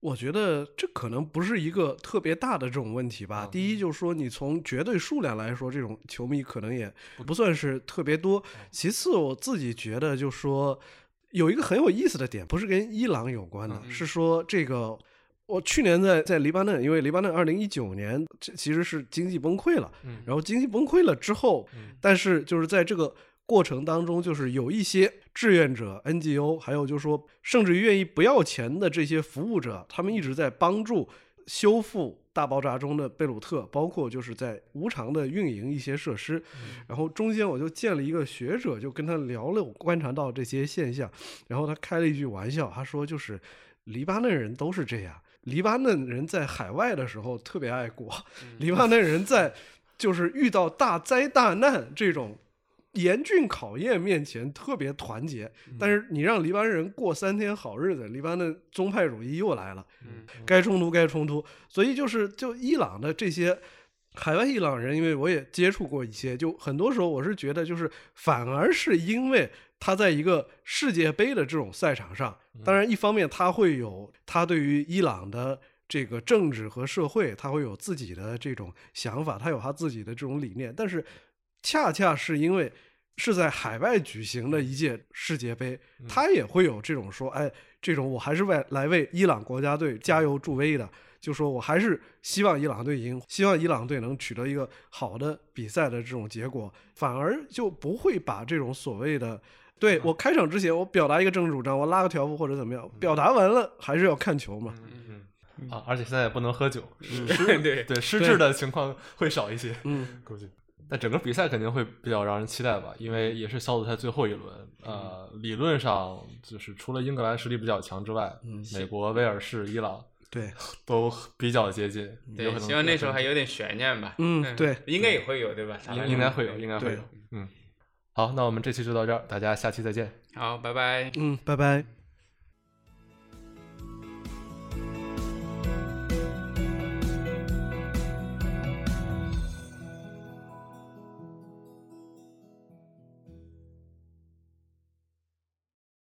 我觉得这可能不是一个特别大的这种问题吧。嗯第一就是说，你从绝对数量来说，这种球迷可能也不算是特别多。其次，我自己觉得就是说，有一个很有意思的点，不是跟伊朗有关的，嗯是说这个。我去年在在黎巴嫩，因为黎巴嫩二零一九年这其实是经济崩溃了，嗯然后经济崩溃了之后，嗯但是就是在这个过程当中，就是有一些志愿者、NGO，还有就是说，甚至于愿意不要钱的这些服务者，他们一直在帮助修复大爆炸中的贝鲁特，包括就是在无偿的运营一些设施。然后中间我就见了一个学者，就跟他聊了我观察到这些现象，然后他开了一句玩笑，他说就是黎巴嫩人都是这样。黎巴嫩人在海外的时候特别爱国，嗯黎巴嫩人在就是遇到大灾大难这种严峻考验面前特别团结。但是你让黎巴嫩人过三天好日子，黎巴嫩宗派主义又来了，嗯该冲突该冲突。所以就是就伊朗的这些海外伊朗人，因为我也接触过一些，就很多时候我是觉得，就是反而是因为他在一个世界杯的这种赛场上，当然一方面他会有他对于伊朗的。这个政治和社会，他会有自己的这种想法，他有他自己的这种理念，但是恰恰是因为是在海外举行的一届世界杯，他也会有这种说，哎，这种我还是为来为伊朗国家队加油助威的，就说我还是希望伊朗队赢，希望伊朗队能取得一个好的比赛的这种结果，反而就不会把这种所谓的。对我开场之前，我表达一个政治主张，我拉个条幅或者怎么样，表达完了还是要看球嘛。嗯啊，而且现在也不能喝酒，对对对失智的情况会少一些，嗯，估计。但整个比赛肯定会比较让人期待吧，因为也是小组赛最后一轮。呃，理论上就是除了英格兰实力比较强之外，美国、威尔士、伊朗对，都比较接近。有对，可能希望那时候还有点悬念吧。嗯对应该也会有，对吧？应应该会有，应该会有。嗯，好，那我们这期就到这儿，大家下期再见。好，拜拜。嗯，拜拜。